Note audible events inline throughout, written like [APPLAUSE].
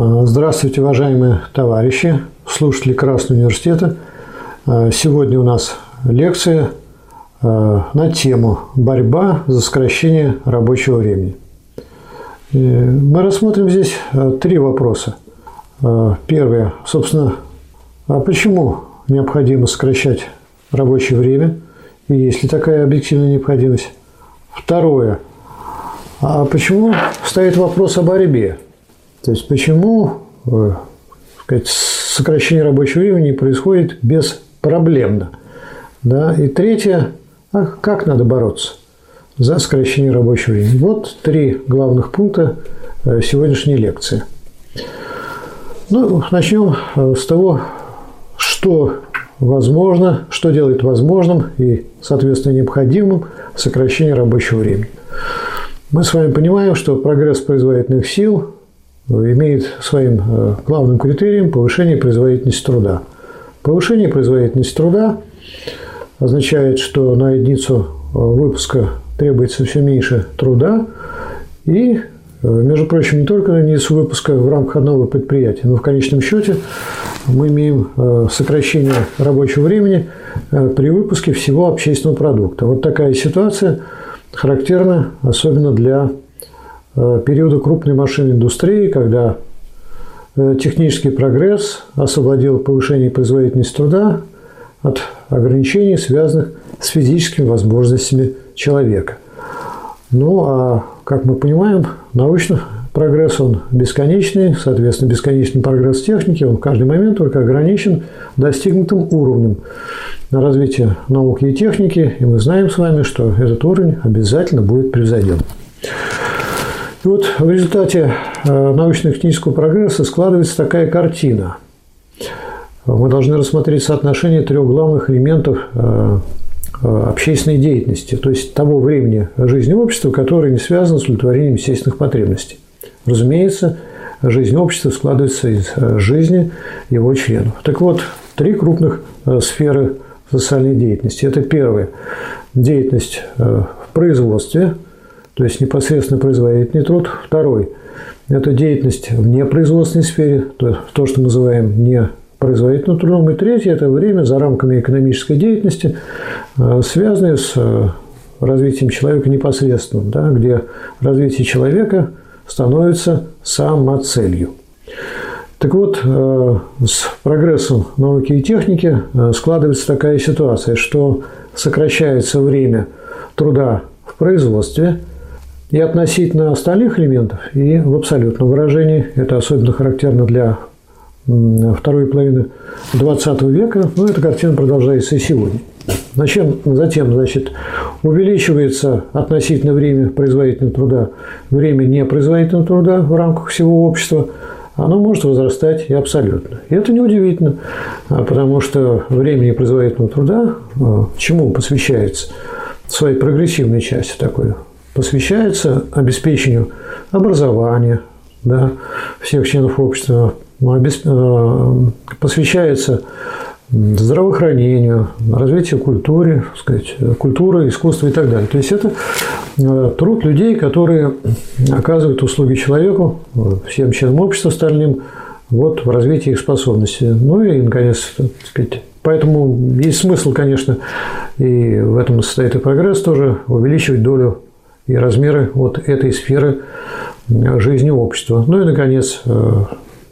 А, здравствуйте, уважаемые товарищи, слушатели Красного университета. А, сегодня у нас лекция а, на тему «Борьба за сокращение рабочего времени». Мы рассмотрим здесь три вопроса. Первое, собственно, а почему необходимо сокращать рабочее время, и есть ли такая объективная необходимость? Второе, а почему стоит вопрос о борьбе? То есть почему э, сказать, сокращение рабочего времени происходит беспроблемно? Да? И третье, а как надо бороться за сокращение рабочего времени? Вот три главных пункта э, сегодняшней лекции. Ну, начнем э, с того, что возможно, что делает возможным и, соответственно, необходимым сокращение рабочего времени. Мы с вами понимаем, что прогресс производительных сил имеет своим э, главным критерием повышение производительности труда. Повышение производительности труда означает, что на единицу э, выпуска требуется все меньше труда, и, э, между прочим, не только на единицу выпуска в рамках одного предприятия, но в конечном счете мы имеем сокращение рабочего времени при выпуске всего общественного продукта. Вот такая ситуация характерна особенно для периода крупной машинной индустрии, когда э, технический прогресс освободил повышение производительности труда от ограничений, связанных с физическими возможностями человека. Ну, а как мы понимаем, научный прогресс, он бесконечный, соответственно, бесконечный прогресс техники, он в каждый момент только ограничен достигнутым уровнем развития науки и техники, и мы знаем с вами, что этот уровень обязательно будет превзойден. И вот в результате э, научно-технического прогресса складывается такая картина. Мы должны рассмотреть соотношение трех главных элементов э, э, общественной деятельности, то есть того времени жизни общества, которое не связано с удовлетворением естественных потребностей. Разумеется, жизнь общества складывается из жизни его членов. Так вот, три крупных сферы социальной деятельности. Это первое – деятельность в производстве – то есть непосредственно производительный труд. Второй – это деятельность в непроизводственной сфере, то, то что мы называем не производительным трудом. И третье – это время за рамками экономической деятельности, э, связанное с э, развитием человека непосредственно, да, где развитие человека становится самоцелью. Так вот, э, с прогрессом науки и техники складывается такая ситуация, что сокращается время труда в производстве – и относительно остальных элементов, и в абсолютном выражении. Это особенно характерно для второй половины XX века, но эта картина продолжается и сегодня. Зачем, затем, значит, увеличивается относительно время производительного труда, время непроизводительного труда в рамках всего общества, оно может возрастать и абсолютно. И это неудивительно, а потому что время непроизводительного труда а, чему посвящается? Своей прогрессивной части такой посвящается обеспечению образования да, всех членов общества, э, посвящается здравоохранению, развитию культуры, сказать, культуры, искусства и так далее. То есть это э, труд людей, которые оказывают услуги человеку, всем членам общества остальным, вот в развитии их способностей. Ну и, наконец, так сказать, поэтому есть смысл, конечно, и в этом состоит и прогресс тоже, увеличивать долю и размеры вот этой сферы жизни общества. Ну и, наконец, э,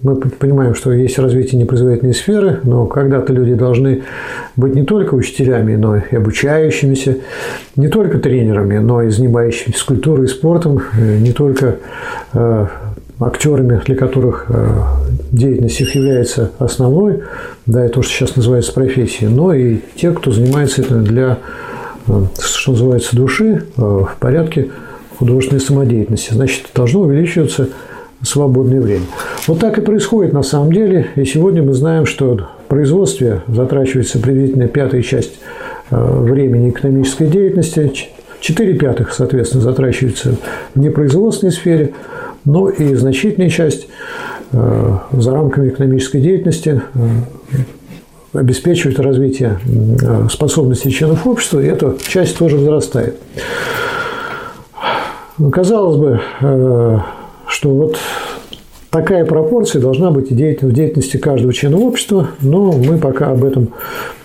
мы понимаем, что есть развитие непроизводительной сферы, но когда-то люди должны быть не только учителями, но и обучающимися, не только тренерами, но и занимающимися культурой и спортом, э, не только э, актерами, для которых деятельность их является основной, да, и то, что сейчас называется профессией, но и те, кто занимается этим для что называется, души э, в порядке художественной самодеятельности. Значит, должно увеличиваться свободное время. Вот так и происходит на самом деле. И сегодня мы знаем, что в производстве затрачивается приблизительно пятая часть э, времени экономической деятельности, четыре пятых, соответственно, затрачивается в непроизводственной сфере, но и значительная часть э, за рамками экономической деятельности обеспечивает развитие способностей членов общества, и эта часть тоже возрастает. Казалось бы, э, что вот такая пропорция должна быть в деятельности каждого члена общества, но мы пока об этом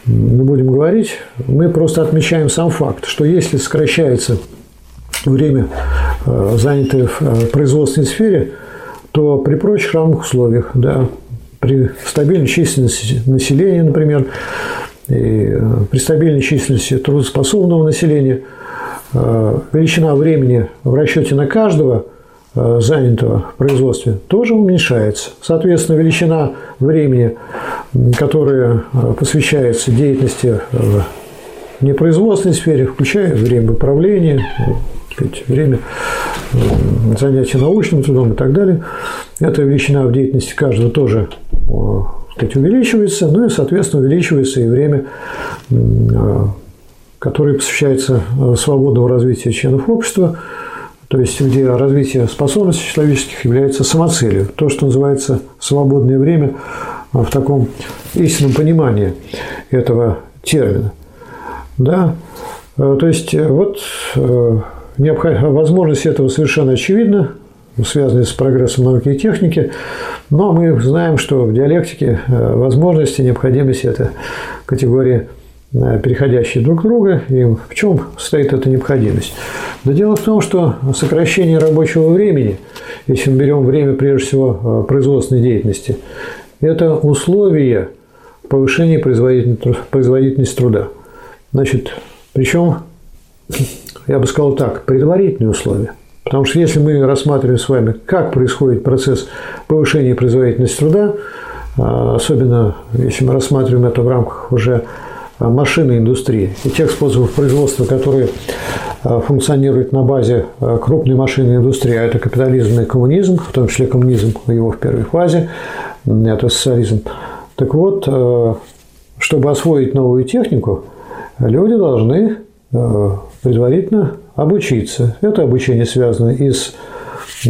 не будем говорить. Мы просто отмечаем сам факт, что если сокращается время, э, занятое в э, производственной сфере, то при прочих равных условиях, да, при стабильной численности населения, например, и э, при стабильной численности трудоспособного населения, величина времени в расчете на каждого занятого в производстве тоже уменьшается. Соответственно, величина времени, которая посвящается деятельности в непроизводственной сфере, включая время управления, сказать, время занятия научным трудом и так далее. Эта величина в деятельности каждого тоже сказать, увеличивается, ну и, соответственно, увеличивается и время, которое посвящается свободному развитию членов общества, то есть где развитие способностей человеческих является самоцелью, то, что называется свободное время в таком истинном понимании этого термина. Да? То есть вот Возможность этого совершенно очевидна, связанная с прогрессом науки и техники. Но мы знаем, что в диалектике э, возможности, необходимость – это категории э, переходящие друг друга. И в чем состоит эта необходимость? Да дело в том, что сокращение рабочего времени, если мы берем время, прежде всего, э, производственной деятельности, это условие повышения производительности труда. Значит, причем я бы сказал так, предварительные условия. Потому что если мы рассматриваем с вами, как происходит процесс повышения производительности труда, а, особенно если мы рассматриваем это в рамках уже а, машинной индустрии и тех способов производства, которые а, функционируют на базе крупной машинной индустрии, а это капитализм и коммунизм, в том числе коммунизм его в первой фазе, это социализм. Так вот, чтобы освоить новую технику, люди должны предварительно обучиться. Это обучение связано и с э,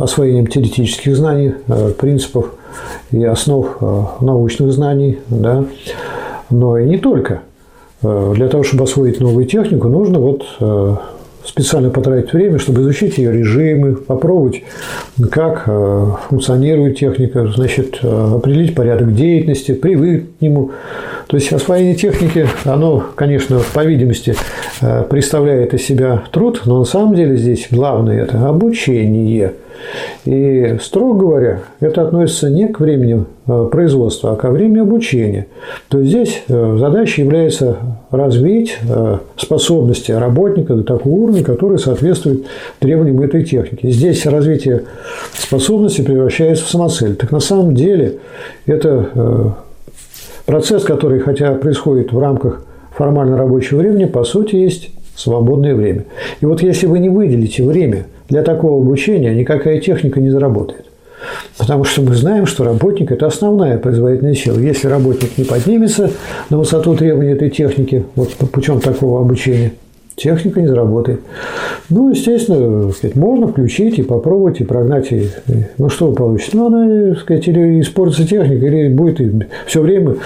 освоением теоретических знаний, э, принципов и основ э, научных знаний, да, но и не только. Для того, чтобы освоить новую технику, нужно вот специально потратить время, чтобы изучить ее режимы, попробовать, как функционирует техника, значит, определить порядок деятельности, привыкнуть к нему, то есть освоение техники, оно, конечно, по видимости э, представляет из себя труд, но на самом деле здесь главное – это обучение. И, строго говоря, это относится не к времени э, производства, а ко времени обучения. То есть здесь э, задача является развить способности работника до такого уровня, который соответствует требованиям этой техники. Здесь развитие способностей превращается в самоцель. Так на самом деле это Процесс, который, хотя происходит в рамках формально рабочего времени, по сути, есть свободное время. И вот если вы не выделите время для такого обучения, никакая техника не заработает. Потому что мы знаем, что работник – это основная производительная сила. Если работник не поднимется на высоту требований этой техники, вот путем такого обучения, техника не заработает. Ну, естественно, сказать, можно включить и попробовать, и прогнать. И, ну, что вы получите? Ну, она, сказать, или испортится техника, или будет все время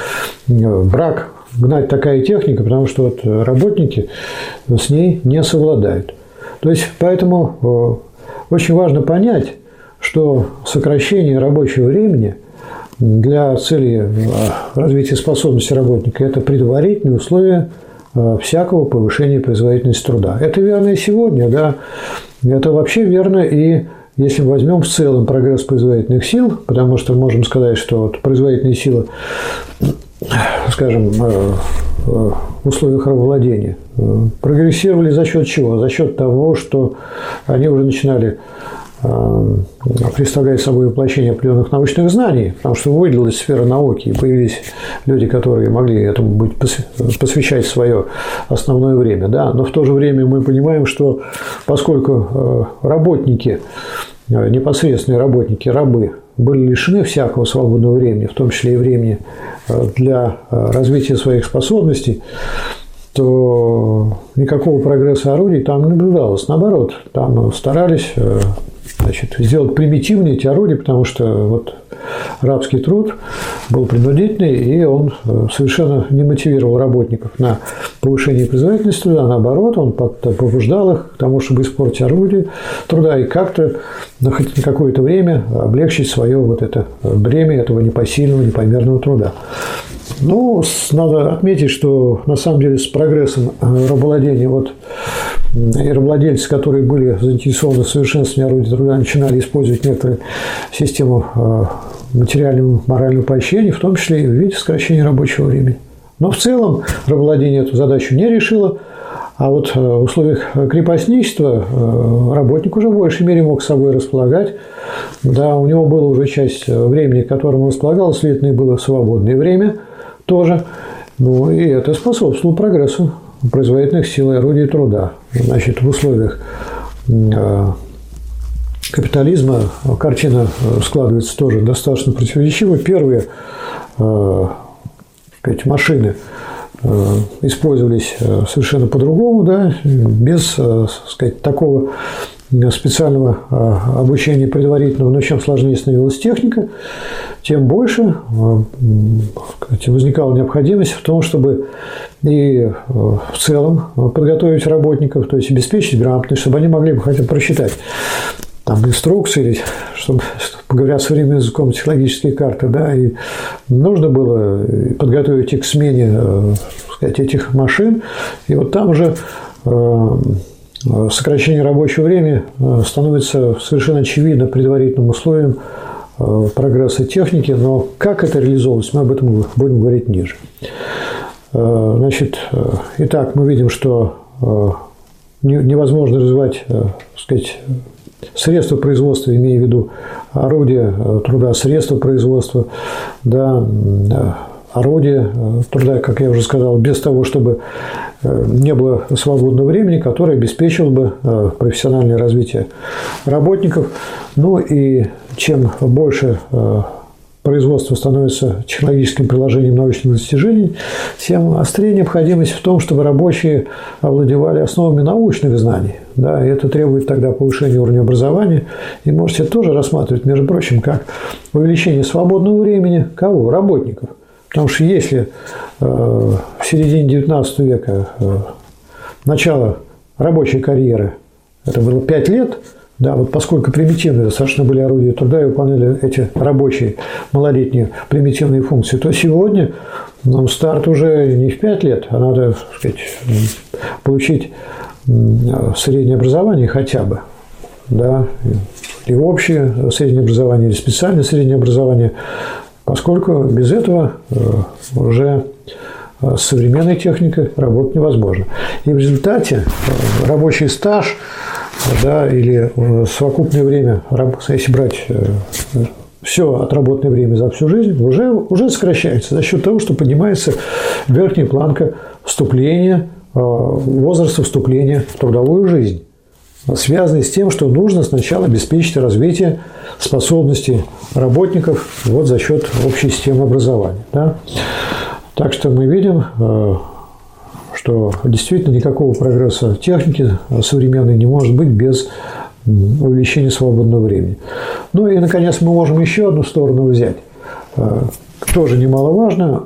э, брак гнать такая техника, потому что вот работники с ней не совладают. То есть, поэтому э, очень важно понять, что сокращение рабочего времени для цели э, развития способности работника – это предварительные условия Э, всякого повышения производительности труда. Это верно и сегодня, да. Это вообще верно и если мы возьмем в целом прогресс производительных сил, потому что можем сказать, что вот производительные силы, скажем, э, э, в условиях рабовладения прогрессировали за счет чего? За счет того, что они уже начинали Э, представляет собой воплощение определенных научных знаний, потому что выделилась сфера науки, и появились люди, которые могли этому быть, посвящать свое основное время. Да? Но в то же время мы понимаем, что поскольку э, работники, э, непосредственные работники, рабы, были лишены всякого свободного времени, в том числе и времени для развития своих способностей, то никакого прогресса орудий там не наблюдалось. Наоборот, там старались значит, сделать примитивнее эти орудия, потому что вот рабский труд был принудительный, и он э, совершенно не мотивировал работников на повышение производительности труда, наоборот, он побуждал их к тому, чтобы испортить орудие труда и как-то на на какое-то время облегчить свое вот это бремя этого непосильного, непомерного труда. Ну, надо отметить, что на самом деле с прогрессом э, рабовладения вот рабовладельцы, которые были заинтересованы в совершенствовании орудий труда, начинали использовать некоторые систему э, материального, морального поощрения, в том числе и в виде сокращения рабочего времени. Но в целом рабовладение эту задачу не решило, а вот э, в условиях крепостничества работник уже в большей мере мог собой располагать. Да, у него была уже часть времени, которым он располагал, следовательно, было свободное время – тоже. Ну, и это способствовало прогрессу производительных сил и орудий труда. Значит, в условиях э, капитализма картина складывается тоже достаточно противоречиво. Первые э, сказать, машины э, использовались совершенно по-другому, да, без сказать, такого специального обучения предварительного, но чем сложнее становилась техника, тем больше возникала необходимость в том, чтобы и э, в целом подготовить работников, то есть обеспечить грамотность, чтобы они могли бы хотя бы просчитать там инструкции, чтобы, говоря современным языком, технологические карты, да, и нужно было подготовить их к смене э, сказать, этих машин, и вот там уже э, сокращение рабочего времени становится совершенно очевидно предварительным условием Э, прогресса техники, но как это реализовывалось, мы об этом будем говорить ниже. Э, значит, э, итак, мы видим, что невозможно развивать, сказать, средства производства, имея в виду орудия труда, средства производства, да, орудия труда, как я уже сказал, без того, чтобы не было свободного времени, которое обеспечило бы профессиональное развитие работников. Ну и чем больше э, производство становится технологическим приложением научных достижений, тем острее необходимость в том, чтобы рабочие овладевали основами научных знаний. Да, и это требует тогда повышения уровня образования. И можете тоже рассматривать, между прочим, как увеличение свободного времени кого? Работников. Потому что если э, в середине XIX века э, начало рабочей карьеры это было 5 лет – да, вот поскольку примитивные достаточно были орудия труда и выполняли эти рабочие малолетние примитивные функции, то сегодня нам старт уже не в 5 лет, а надо так сказать, получить среднее образование хотя бы. Да, и общее среднее образование, или специальное среднее образование, поскольку без этого э, уже с современной техникой работать невозможно. И в результате э, рабочий стаж да, или э, совокупное время, если брать э, все отработанное время за всю жизнь, уже, уже сокращается за счет того, что поднимается верхняя планка вступления, э, возраста вступления в трудовую жизнь связанный с тем, что нужно сначала обеспечить развитие способностей работников вот за счет общей системы образования. Да? Так что мы видим, что действительно никакого прогресса техники современной не может быть без увеличения свободного времени. Ну и, наконец, мы можем еще одну сторону взять, э, тоже немаловажно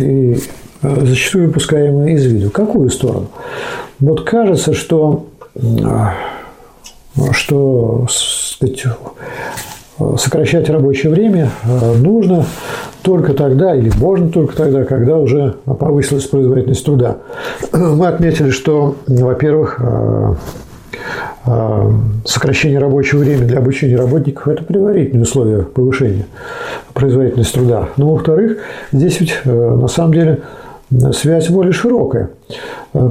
и э, зачастую выпускаемую из виду. Какую сторону? Вот кажется, что, э, что сказать, сокращать рабочее время нужно только тогда или можно только тогда, когда уже повысилась производительность труда. Мы отметили, что, во-первых, э, э, сокращение рабочего времени для обучения работников – это предварительные условия повышения производительности труда. Но, во-вторых, здесь ведь э, на самом деле связь более широкая.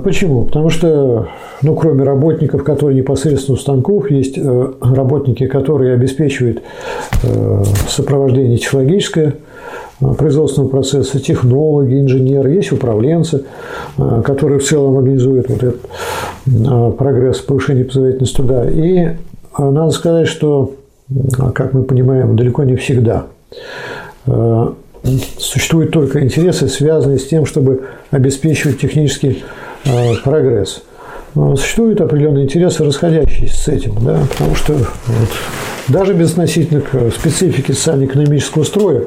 Почему? Потому что, ну, кроме работников, которые непосредственно у станков, есть работники, которые обеспечивают сопровождение технологическое Э, производственного процесса, технологи, инженеры, есть управленцы, э, которые в целом организуют вот этот э, прогресс повышения производительности труда. И надо сказать, что, как мы понимаем, далеко не всегда существуют только интересы, связанные с тем, чтобы обеспечивать технический прогресс. существуют определенные интересы, расходящиеся с этим, да, потому что вот, даже безотносительно к специфике социально-экономического строя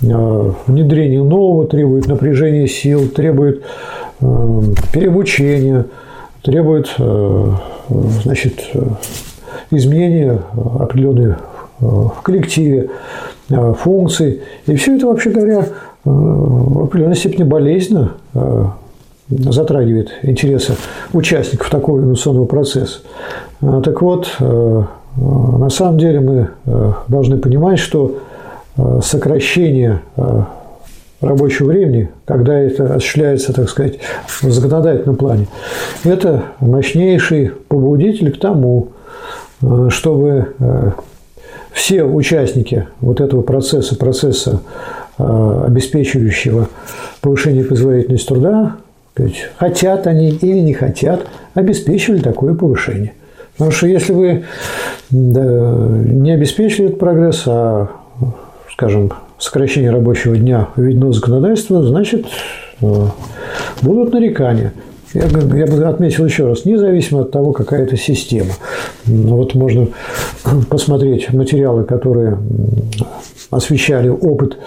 внедрение нового требует напряжения сил, требует переобучения, требует значит, изменения определенной в коллективе функций. И все это, вообще говоря, в определенной степени болезненно затрагивает интересы участников такого инновационного процесса. А, так вот, на самом деле мы должны понимать, что сокращение рабочего времени, когда это осуществляется, так сказать, в законодательном плане, это мощнейший побудитель к тому, э, чтобы э, все участники вот этого процесса, процесса, э, обеспечивающего повышение производительности труда, хотят они или не хотят, обеспечивали такое повышение. Потому что если вы не обеспечили этот прогресс, а, скажем, сокращение рабочего дня введено законодательство, значит, э, будут нарекания. Я, я бы отметил еще раз, независимо от того, какая это система. Вот можно [CLEARS THROAT] посмотреть материалы, которые освещали опыт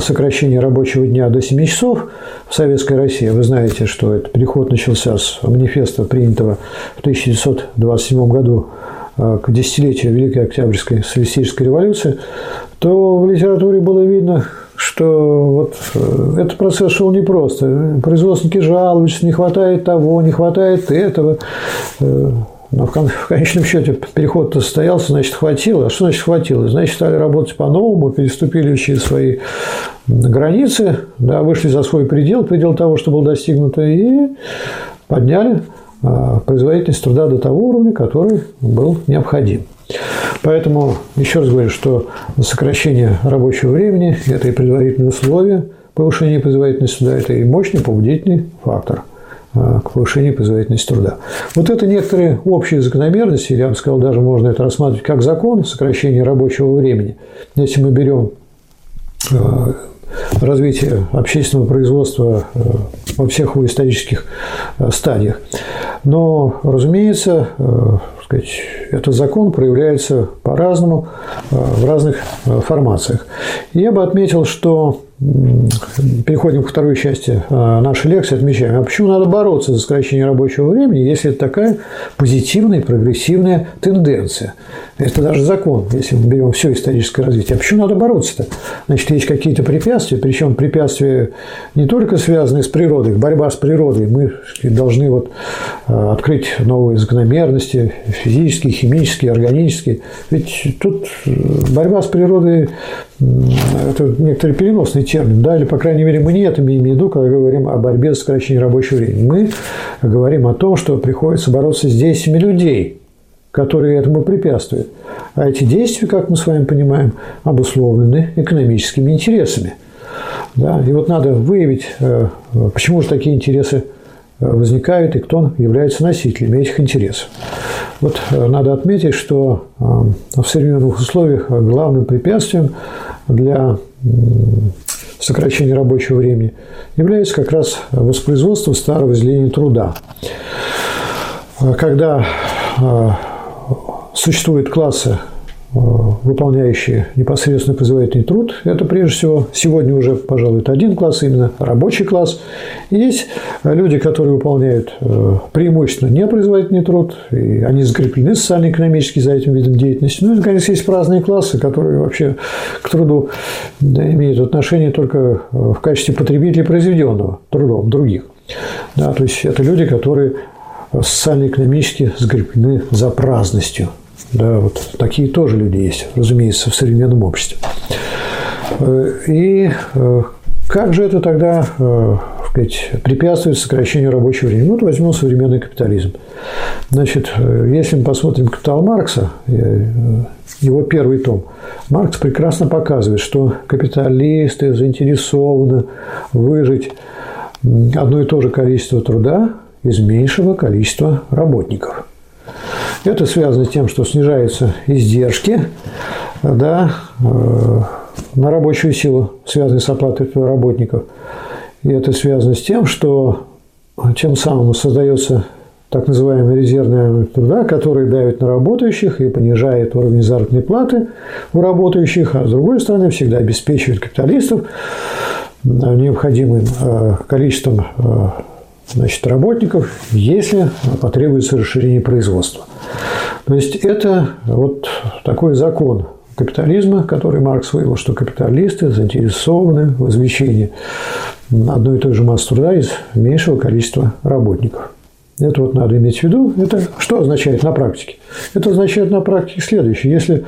сокращения рабочего дня до 7 часов в Советской России. Вы знаете, что этот переход начался с манифеста, принятого в 1927 году э, к десятилетию Великой Октябрьской социалистической революции то в литературе было видно, что вот э, этот процесс шел непросто. Производственники жалуются, не хватает того, не хватает этого. Э, но в конечном счете переход-то состоялся, значит, хватило. А что значит хватило? Значит, стали работать по-новому, переступили через свои границы, да, вышли за свой предел, предел того, что было достигнуто, и подняли а, производительность труда до того уровня, который был необходим. Поэтому еще раз говорю, что сокращение рабочего времени – это и предварительные условия повышения производительности труда, это и мощный побудительный фактор а, к повышению производительности труда. Вот это некоторые общие закономерности, я бы сказал, даже можно это рассматривать как закон сокращения рабочего времени. Если мы берем а, развитие общественного производства а, во всех его исторических стадиях. Но, разумеется, сказать, этот закон проявляется по-разному э, в разных э, формациях. Я бы отметил, что переходим к второй части э, нашей лекции, отмечаем, а почему надо бороться за сокращение рабочего времени, если это такая позитивная, прогрессивная тенденция. Это даже закон, если мы берем все историческое развитие. А почему надо бороться-то? Значит, есть какие-то препятствия, причем препятствия не только связанные с природой, борьба с природой. Мы должны вот открыть новые закономерности, физические, химические, органические. Ведь тут борьба с природой – это некоторый переносный термин, да, или, по крайней мере, мы не это имеем в виду, когда говорим о борьбе с сокращением рабочего времени. Мы говорим о том, что приходится бороться с действиями людей, которые этому препятствуют. А эти действия, как мы с вами понимаем, обусловлены экономическими интересами. Да? И вот надо выявить, э, почему же такие интересы э, возникают и кто является носителями этих интересов. Вот э, надо отметить, что в современных условиях главным препятствием для сокращения рабочего времени является как раз воспроизводство старого изделения труда. Когда существуют классы Э, выполняющие непосредственно производительный труд. Это прежде всего сегодня уже, пожалуй, это один класс, именно рабочий класс. Есть люди, которые выполняют э, преимущественно непроизводительный труд, и они закреплены социально-экономически за этим видом деятельности. Ну и, наконец, есть разные классы, которые вообще к труду имеют отношение только э, в качестве потребителей произведенного трудом других. Да, то есть это люди, которые социально-экономически закреплены за праздностью, да, вот такие тоже люди есть, разумеется, в современном обществе. Э, и э, как же это тогда э, препятствует сокращению рабочего времени? Ну, вот возьмем современный капитализм. Значит, если мы посмотрим «Капитал Маркса», его первый том, Маркс прекрасно показывает, что капиталисты заинтересованы выжить одно и то же количество труда из меньшего количества работников – это связано с тем, что снижаются издержки да, э, на рабочую силу, связанные с оплатой работников. И это связано с тем, что тем самым создается так называемый резервный труда, который давит на работающих и понижает уровень заработной платы у работающих, а с другой стороны всегда обеспечивает капиталистов необходимым количеством значит, работников, если потребуется расширение производства. То есть это вот такой закон капитализма, который Маркс вывел, что капиталисты заинтересованы в извлечении одной и той же массы труда из меньшего количества работников. Это вот надо иметь в виду. Это что означает на практике? Это означает на практике следующее. Если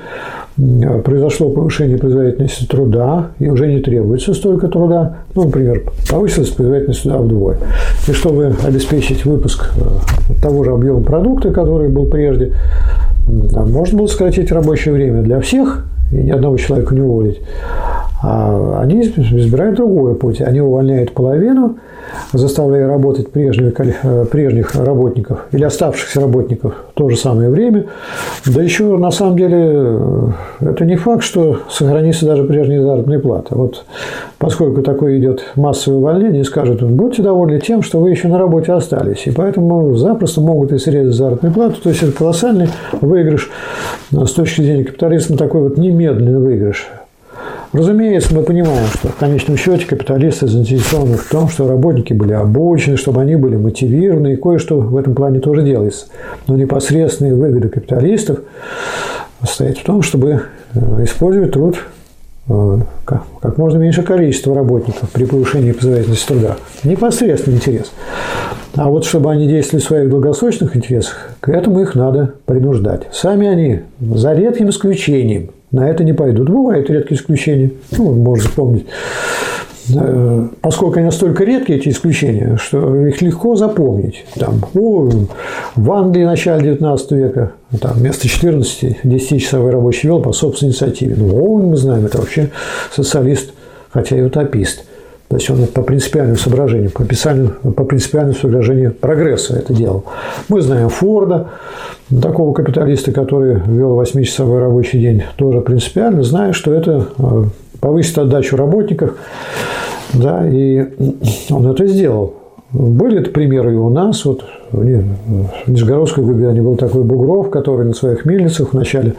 произошло повышение производительности труда, и уже не требуется столько труда, ну, например, повысилась производительность труда вдвое, и чтобы обеспечить выпуск э, того же объема продукта, который был прежде, можно было сократить рабочее время для всех и ни одного человека не уволить. А они избирают другой путь. Они увольняют половину, заставляя работать прежних, э, прежних работников или оставшихся работников в то же самое время. Да еще, на самом деле, э, это не факт, что сохранится даже прежняя заработная плата. Вот поскольку такое идет массовое увольнение, скажут, будьте довольны тем, что вы еще на работе остались. И поэтому запросто могут и срезать заработную плату. То есть, это колоссальный выигрыш с точки зрения капитализма, такой вот немедленный выигрыш. Разумеется, мы понимаем, что в конечном счете капиталисты заинтересованы в том, что работники были обучены, чтобы они были мотивированы, и кое-что в этом плане тоже делается. Но непосредственные выгоды капиталистов состоят в том, чтобы э, использовать труд э, как можно меньше количество работников при повышении производительности труда. Непосредственный интерес. А вот чтобы они действовали в своих долгосрочных интересах, к этому их надо принуждать. Сами они, за редким исключением, на это не пойдут. Бывают редкие исключения. Ну, можно вспомнить. Э, поскольку они настолько редкие, эти исключения, что их легко запомнить. Там, о, в Англии начале 19 века там, вместо 14 10-часовой рабочий вел по собственной инициативе. Ну, о, мы знаем, это вообще социалист, хотя и утопист. То есть он по принципиальным соображениям, по, по принципиальному соображению прогресса это делал. Мы знаем Форда, такого капиталиста, который вел 8-часовой рабочий день, тоже принципиально, зная, что это э, повысит отдачу работников, да, и он это сделал. Были это примеры и у нас. Вот в Нижегородской губернии был такой Бугров, который на своих мельницах в начале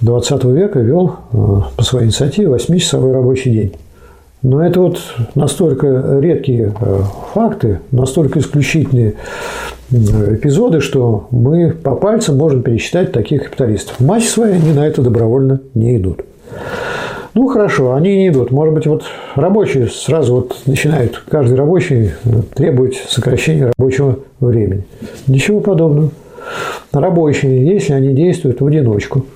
20 века вел э, по своей инициативе 8-часовой рабочий день. Но это вот настолько редкие э, факты, настолько исключительные эпизоды, что мы по пальцам можем пересчитать таких капиталистов. Массе своей они на это добровольно не идут. Ну, хорошо, они не идут. Может быть, вот рабочие сразу вот начинают, каждый рабочий э, требовать сокращения рабочего времени. Ничего подобного. Рабочие, если они действуют в одиночку – Э,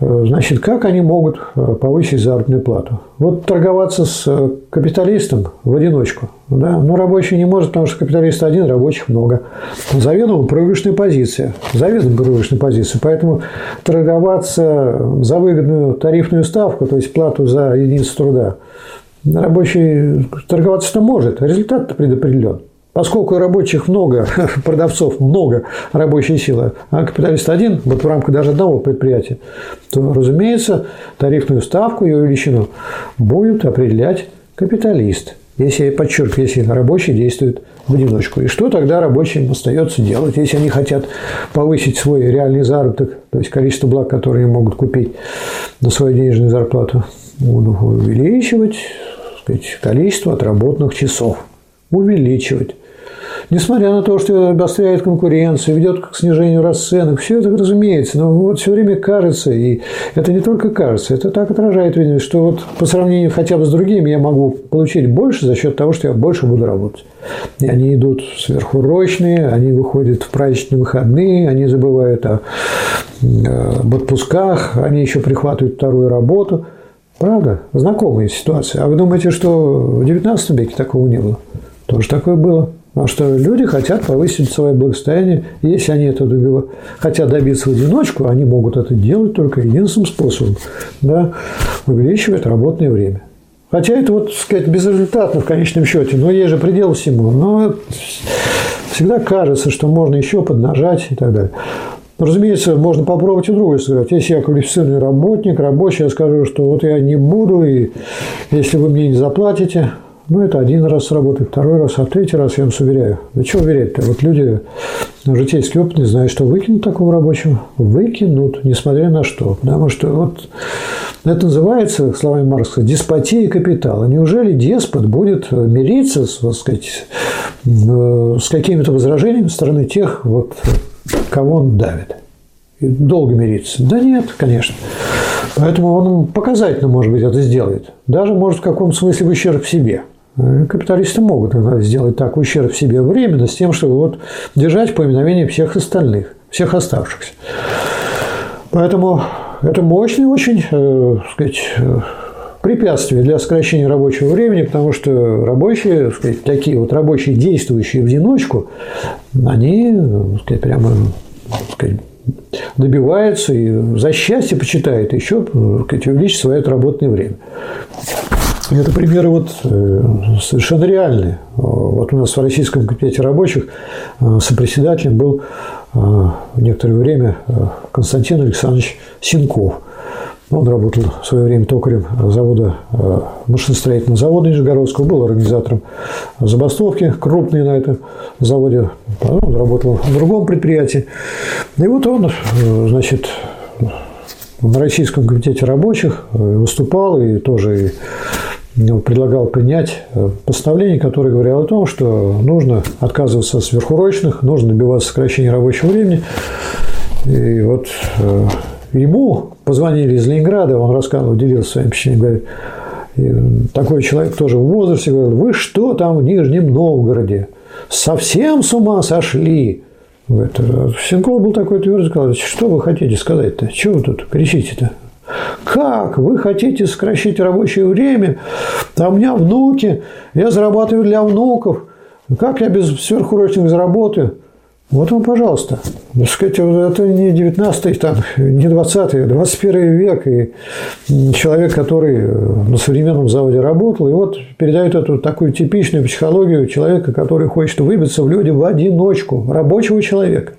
значит, как они могут э, повысить заработную плату? Вот торговаться с э, капиталистом в одиночку. Да? Но рабочий не может, потому что капиталист один, рабочих много. Заведомо проигрышная позиция. Заведомо проигрышная позиция. Поэтому торговаться за выгодную тарифную ставку, то есть плату за единицу труда, рабочий торговаться-то может. Результат-то предопределен. Поскольку рабочих много, [LAUGHS] продавцов много, рабочей силы, а капиталист один, вот в рамках даже одного предприятия, то, разумеется, тарифную ставку и величину будет определять капиталист. Если, я подчеркиваю, если рабочий действует в одиночку. И что тогда рабочим остается делать, если они хотят повысить свой реальный заработок, то есть количество благ, которые они могут купить на свою денежную зарплату, увеличивать сказать, количество отработанных часов. Увеличивать. Несмотря на то, что обостряет конкуренцию, ведет к снижению расценок, все это разумеется, но вот все время кажется, и это не только кажется, это так отражает, видимо, что вот по сравнению хотя бы с другими я могу получить больше за счет того, что я больше буду работать. И они идут сверхурочные, они выходят в праздничные выходные, они забывают о, об отпусках, они еще прихватывают вторую работу. Правда? Знакомая ситуация. А вы думаете, что в XIX веке такого не было? Тоже такое было. Потому что люди хотят повысить свое благосостояние. Если они это хотят добиться в одиночку, они могут это делать только единственным способом. Да, увеличивать работное время. Хотя это, вот, сказать, безрезультатно в конечном счете, но есть же предел всему. Но всегда кажется, что можно еще поднажать и так далее. Разумеется, можно попробовать и другое сказать. Если я квалифицированный работник, рабочий, я скажу, что вот я не буду, и если вы мне не заплатите, Ну, это один раз работает, второй раз, а третий раз, я вам уверяю. Да что уверять-то? Вот люди житейские опытные знают, что выкинут такого рабочего. Выкинут, несмотря на что. Потому что вот это называется, словами Маркса, деспотия капитала. Неужели деспот будет мириться с, так сказать, с какими-то возражениями со стороны тех, вот, кого он давит? И долго мириться? Да нет, конечно. Поэтому он показательно, может быть, это сделает. Даже, может, в каком-то смысле в ущерб себе. Капиталисты могут сделать так ущерб себе временно с тем, чтобы вот держать поминовение всех остальных, всех оставшихся. Поэтому это мощный очень, э, сказать, э, препятствие для сокращения рабочего времени, потому что рабочие, сказать, такие вот рабочие, действующие в одиночку, они, сказать, прямо сказать, добиваются и за счастье почитают еще сказать, увеличить свое отработанное время. Это примеры вот э, совершенно реальные. Вот у нас в Российском комитете рабочих э, сопредседателем был э, некоторое время Константин Александрович Синков – он работал в свое время токарем завода, машиностроительного завода Нижегородского, был организатором забастовки крупной на этом заводе. Он работал на другом предприятии. И вот он, значит, на Российском комитете рабочих выступал и тоже предлагал принять постановление, которое говорило о том, что нужно отказываться от сверхурочных, нужно добиваться сокращения рабочего времени. И вот ему позвонили из Ленинграда, он рассказывал, делился своим впечатлением, говорит, такой человек тоже в возрасте, говорит, вы что там в Нижнем Новгороде? Совсем с ума сошли? Говорит, был такой твердый, сказал, что вы хотите сказать-то? Чего вы тут кричите-то? Как? Вы хотите сокращать рабочее время? А у меня внуки, я зарабатываю для внуков. Как я без сверхурочных заработаю? Вот вам, пожалуйста. Так сказать, это не 19 там, не 20 21 век. И человек, который на современном заводе работал, и вот передает эту такую типичную психологию человека, который хочет выбиться в люди в одиночку. Рабочего человека.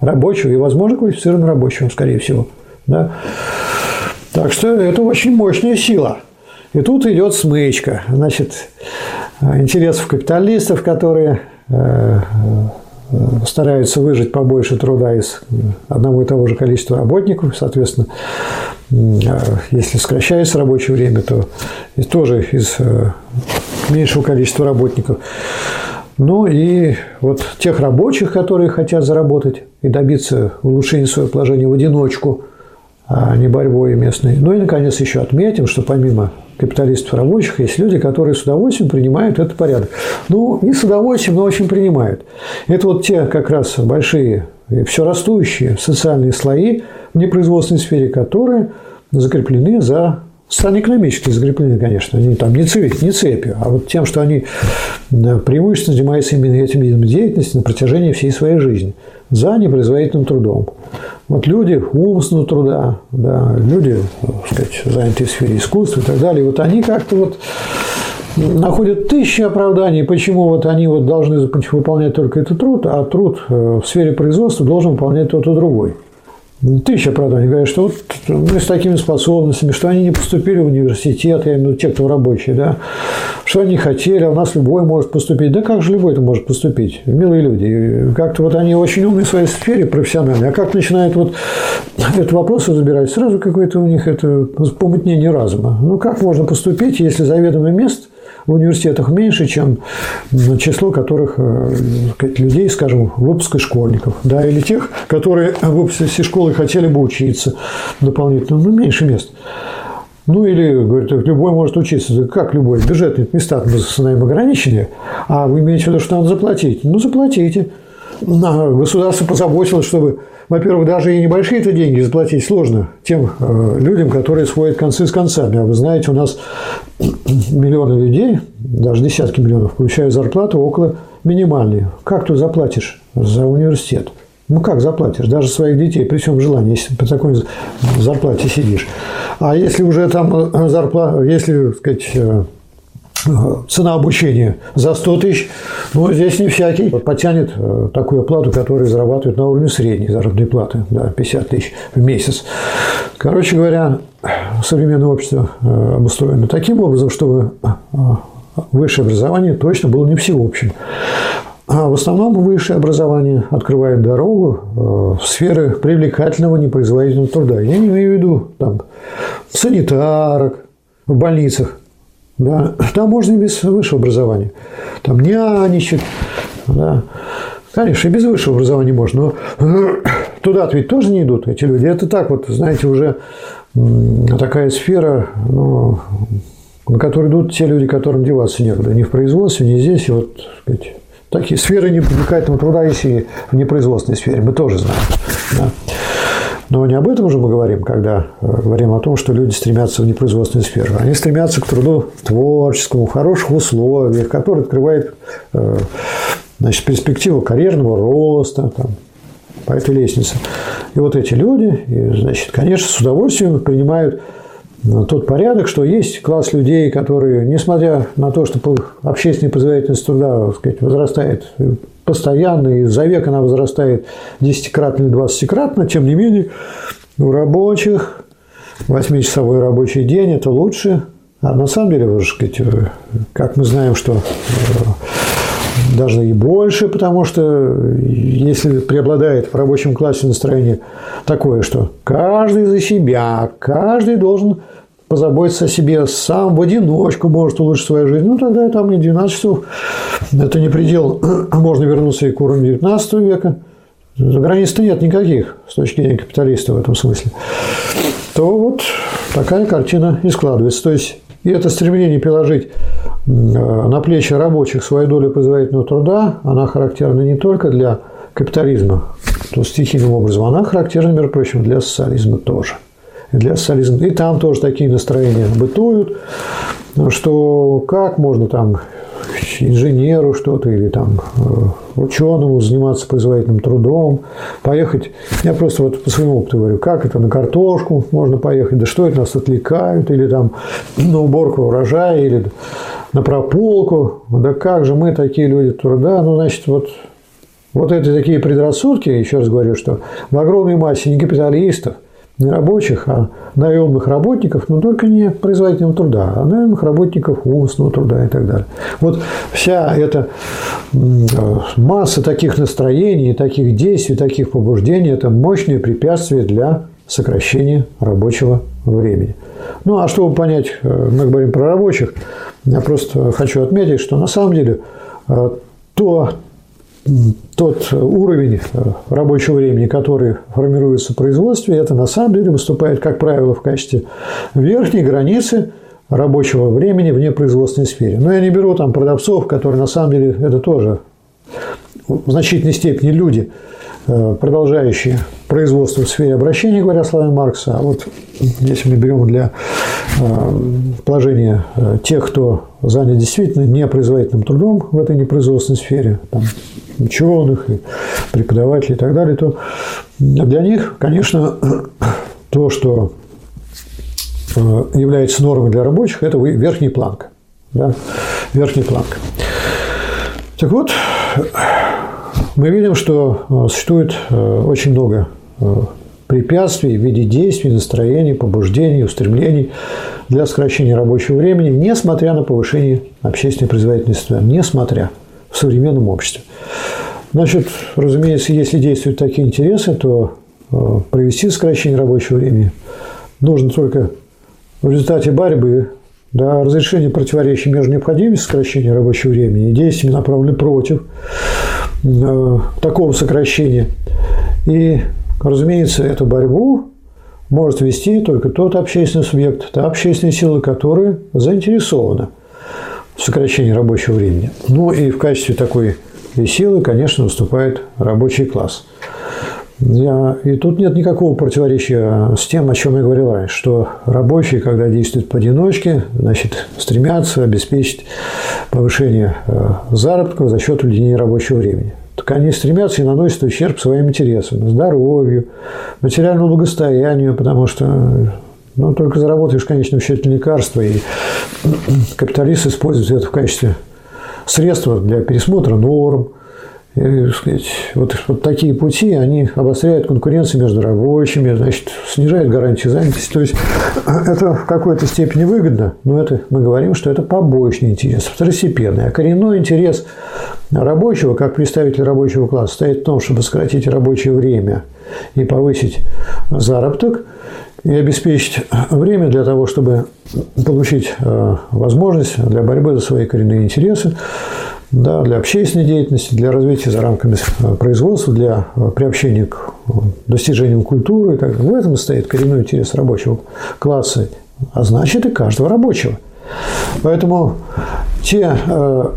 Рабочего и, возможно, квалифицированного рабочего, скорее всего. Да? Так что это очень мощная сила. И тут идет смычка. Значит, интересов капиталистов, которые э, стараются выжить побольше труда из одного и того же количества работников. Соответственно, если сокращается рабочее время, то тоже из э, меньшего количества работников. Ну и вот тех рабочих, которые хотят заработать и добиться улучшения своего положения в одиночку, а не борьбой местной. Ну и, наконец, еще отметим, что помимо капиталистов рабочих есть люди, которые с удовольствием принимают этот порядок. Ну, не с удовольствием, но очень принимают. Это вот те как раз большие, все растущие социальные слои в непроизводственной сфере, которые закреплены за социально-экономически закреплены, конечно, они там не, цепь, не цепью, а вот тем, что они преимущественно занимаются именно этим видом деятельности на протяжении всей своей жизни за непроизводительным трудом. Вот люди умственного труда, да, люди, так сказать, занятые в сфере искусства и так далее, вот они как-то вот находят тысячи оправданий, почему вот они вот должны выполнять только этот труд, а труд э, в сфере производства должен выполнять тот и другой. Ну, тысяча оправданий. Говорят, что вот мы с такими способностями, что они не поступили в университет, я имею в виду те, кто рабочие, да, что они хотели, а у нас любой может поступить. Да как же любой это может поступить? Милые люди. Как-то вот они очень умные в своей сфере профессиональные, а как начинают вот этот вопрос забирать, сразу какое-то у них это помутнение разума. Ну, как можно поступить, если заведомое место в университетах меньше, чем число которых э, людей, скажем, выпуска школьников, да, или тех, которые в выпуске школы хотели бы учиться дополнительно, ну, меньше мест. Ну, или, говорит, любой может учиться. Как любой? Бюджетные места мы знаем ограниченные, а вы имеете в виду, что надо заплатить? Ну, заплатите. Государство позаботилось, чтобы во-первых, даже и небольшие это деньги заплатить сложно тем э, людям, которые сводят концы с концами. А вы знаете, у нас [CLEARS THROAT] миллионы людей, даже десятки миллионов, получают зарплату около минимальной. Как ты заплатишь за университет? Ну как заплатишь? Даже своих детей, при всем желании, если по такой зарплате сидишь. А если уже там э, зарплата, если, так сказать, э, цена обучения за 100 тысяч, ну, здесь не всякий потянет э, такую оплату, которая зарабатывает на уровне средней заработной платы, да, 50 тысяч в месяц. Короче говоря, современное общество э, обустроено таким образом, чтобы э, высшее образование точно было не всеобщим. А в основном высшее образование открывает дорогу в сферы привлекательного непроизводительного труда. Я не имею в виду там, санитарок, в больницах. Да. Там можно и без высшего образования. Там нянечек. Да. Конечно, и без высшего образования можно, но [CLEARS THROAT] туда ведь тоже не идут эти люди. Это так вот, знаете, уже такая сфера, ну, на которую идут те люди, которым деваться некуда. Ни в производстве, ни здесь. И вот, сказать, такие сферы непривлекательного труда есть и в непроизводственной сфере. Мы тоже знаем. Да. Но не об этом же мы говорим, когда э, говорим о том, что люди стремятся в непроизводственную сферу. Они стремятся к труду творческому, в хороших условиях, который открывает э, значит, перспективу карьерного роста там, по этой лестнице. И вот эти люди, и, значит, конечно, с удовольствием принимают тот порядок, что есть класс людей, которые, несмотря на то, что общественная производительность труда сказать, возрастает постоянно, и за век она возрастает десятикратно или двадцатикратно, тем не менее у рабочих восьмичасовой рабочий день – это лучше. А на самом деле, сказать, как мы знаем, что э, даже и больше, потому что если преобладает в рабочем классе настроение такое, что каждый за себя, каждый должен позаботиться о себе сам в одиночку, может улучшить свою жизнь, ну тогда там и 12 часов. Это не предел. Можно вернуться и к уровню 19 века. Границ-то нет никаких с точки зрения капиталиста в этом смысле. То вот такая картина и складывается. То есть и это стремление переложить на плечи рабочих свою долю производительного труда, она характерна не только для капитализма, то стихийным образом, она характерна, между прочим, для социализма тоже для социализма. И там тоже такие настроения бытуют, что как можно там инженеру что-то или там э, ученому заниматься производительным трудом, поехать. Я просто вот по своему опыту говорю, как это на картошку можно поехать, да что это нас отвлекают, или там на уборку урожая, или на прополку, да как же мы такие люди труда, ну, значит, вот вот это такие предрассудки, еще раз говорю, что в огромной массе не капиталистов – не рабочих, а наемных работников, но только не производительного труда, а наемных работников умственного труда и так далее. Вот вся эта масса таких настроений, таких действий, таких побуждений – это мощное препятствие для сокращения рабочего времени. Ну, а чтобы понять, э, мы говорим про рабочих, я просто хочу отметить, что на самом деле э, то, тот уровень рабочего времени, который формируется в производстве, это на самом деле выступает, как правило, в качестве верхней границы рабочего времени в непроизводственной сфере. Но я не беру там продавцов, которые на самом деле это тоже в значительной степени люди, продолжающие производство в сфере обращения, говоря словами Маркса. А вот если мы берем для э, положения тех, кто занят действительно непроизводительным трудом в этой непроизводственной сфере, там, ученых, и преподавателей и так далее, то для них, конечно, то, что э, является нормой для рабочих, это верхний планка. Да? Верхний планка. Так вот, мы видим, что э, существует э, очень много препятствий в виде действий, настроений, побуждений, устремлений для сокращения рабочего времени, несмотря на повышение общественной производительности, несмотря в современном обществе. Значит, разумеется, если действуют такие интересы, то э, провести сокращение рабочего времени нужно только в результате борьбы, да, разрешения противоречий между необходимостью сокращения рабочего времени и действиями, направленными против э, такого сокращения. И, разумеется, эту борьбу может вести только тот общественный субъект, та общественная сила, которая заинтересована в сокращении рабочего времени. Ну и в качестве такой силы, конечно, выступает рабочий класс. И тут нет никакого противоречия с тем, о чем я говорил раньше, что рабочие, когда действуют поодиночке, значит, стремятся обеспечить повышение э, заработка за счет удлинения рабочего времени. Так они стремятся и наносят ущерб своим интересам, здоровью, материальному благосостоянию, потому что ну, только заработаешь в конечном счете лекарства, и капиталисты используют это в качестве средства для пересмотра норм Сказать, вот, вот такие пути, они обостряют конкуренцию между рабочими, значит, снижают гарантии занятости. То есть [CLEARS THROAT] это в какой-то степени выгодно, но это мы говорим, что это побочный интерес, второстепенный. А коренной интерес рабочего, как представитель рабочего класса, стоит в том, чтобы сократить рабочее время и повысить заработок, и обеспечить время для того, чтобы получить э, возможность для борьбы за свои коренные интересы, да, для общественной деятельности, для развития за рамками э, производства, для э, приобщения к э, достижениям культуры. Так, в этом стоит коренной интерес рабочего класса, а значит и каждого рабочего. Поэтому те э,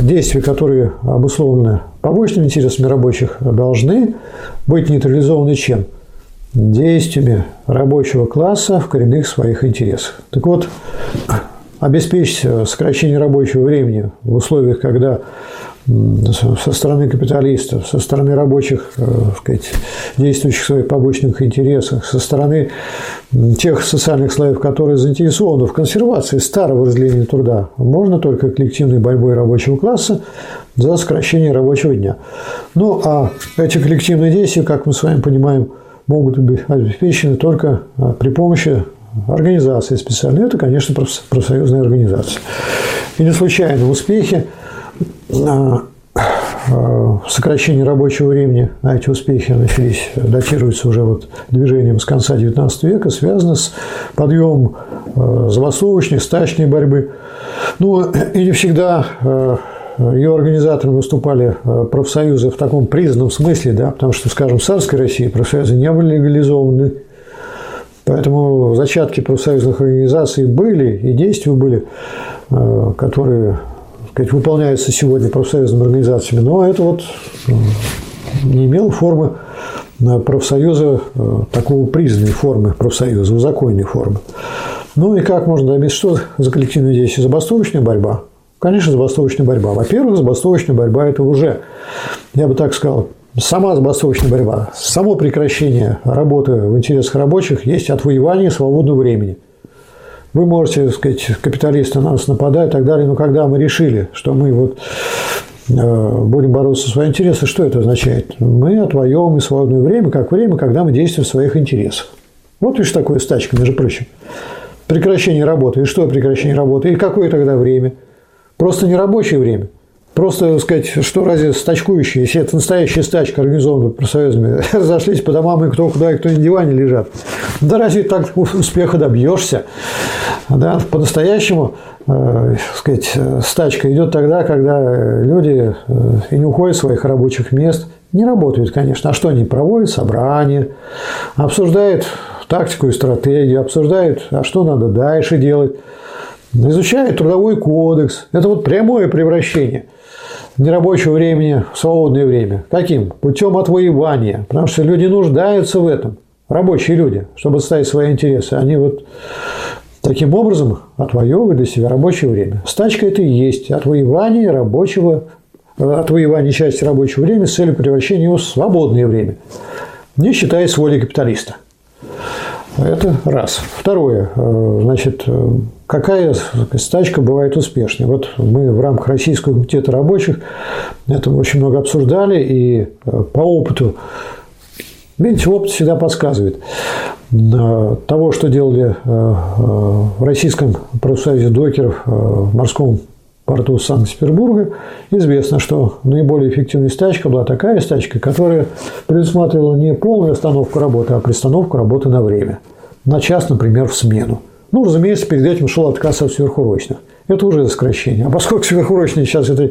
действия, которые обусловлены побочными интересами рабочих, должны быть нейтрализованы чем? Действиями рабочего класса в коренных своих интересах. Так вот, обеспечить э, сокращение рабочего времени в условиях, когда со стороны капиталистов, со стороны рабочих, э, сказать, действующих в своих побочных интересах, со стороны тех социальных слоев, которые заинтересованы в консервации старого разделения труда, можно только коллективной борьбой рабочего класса за сокращение рабочего дня. Ну, а эти коллективные действия, как мы с вами понимаем, могут быть обеспечены только а, при помощи организации специальные, это, конечно, профсоюзные организации. И не случайно успехи а, а, сокращения рабочего времени, а эти успехи начались, датируются уже вот движением с конца XIX века, связаны с подъемом а, забастовочной, стачной борьбы. Ну, и не всегда ее организаторами выступали профсоюзы в таком признанном смысле, да, потому что, скажем, в царской России профсоюзы не были легализованы, Поэтому зачатки профсоюзных организаций были и действия были, э, которые сказать, выполняются сегодня профсоюзными организациями, но это вот э, не имело формы э, профсоюза, такого признанной формы профсоюза, законной формы. Ну и как можно добиться, что за коллективные действия? Забастовочная борьба. Конечно, забастовочная борьба. Во-первых, забастовочная борьба – это уже, я бы так сказал, Сама забастовочная борьба, само прекращение работы в интересах рабочих есть отвоевание свободного времени. Вы можете, сказать, капиталисты на нас нападают и так далее, но когда мы решили, что мы вот э, будем бороться за свои интересы, что это означает? Мы отвоевываем свободное время, как время, когда мы действуем в своих интересах. Вот видишь такое стачка, между прочим. Прекращение работы. И что прекращение работы? И какое тогда время? Просто не рабочее время – Просто, сказать, что разве стачкующие, если это настоящая стачка, организованная профсоюзами, [LAUGHS] разошлись по домам, и кто куда, и кто на диване лежат. Да разве так успеха добьешься? Да, по-настоящему, э, сказать, стачка идет тогда, когда люди э, и не уходят с своих рабочих мест, не работают, конечно. А что они проводят? Собрания, обсуждают тактику и стратегию, обсуждают, а что надо дальше делать, изучают трудовой кодекс. Это вот прямое превращение – нерабочего времени в свободное время. Каким? Путем отвоевания. Потому что люди нуждаются в этом. Рабочие люди, чтобы отставить свои интересы. Они вот таким образом отвоевывают для себя рабочее время. Стачка – это и есть отвоевание рабочего, отвоевание части рабочего времени с целью превращения его в свободное время, не считаясь волей капиталиста. Это раз. Второе. Э, значит, э, какая стачка бывает успешнее? Вот мы в рамках Российского комитета рабочих это очень много обсуждали, и э, по опыту, видите, опыт всегда подсказывает. Того, что делали в Российском профсоюзе докеров в морском порту Санкт-Петербурга, известно, что наиболее эффективная стачка была такая стачка, которая предусматривала не полную остановку работы, а пристановку работы на время – на час, например, в смену. Ну, разумеется, перед этим шел отказ от сверхурочных. Это уже сокращение. А поскольку сверхурочные сейчас это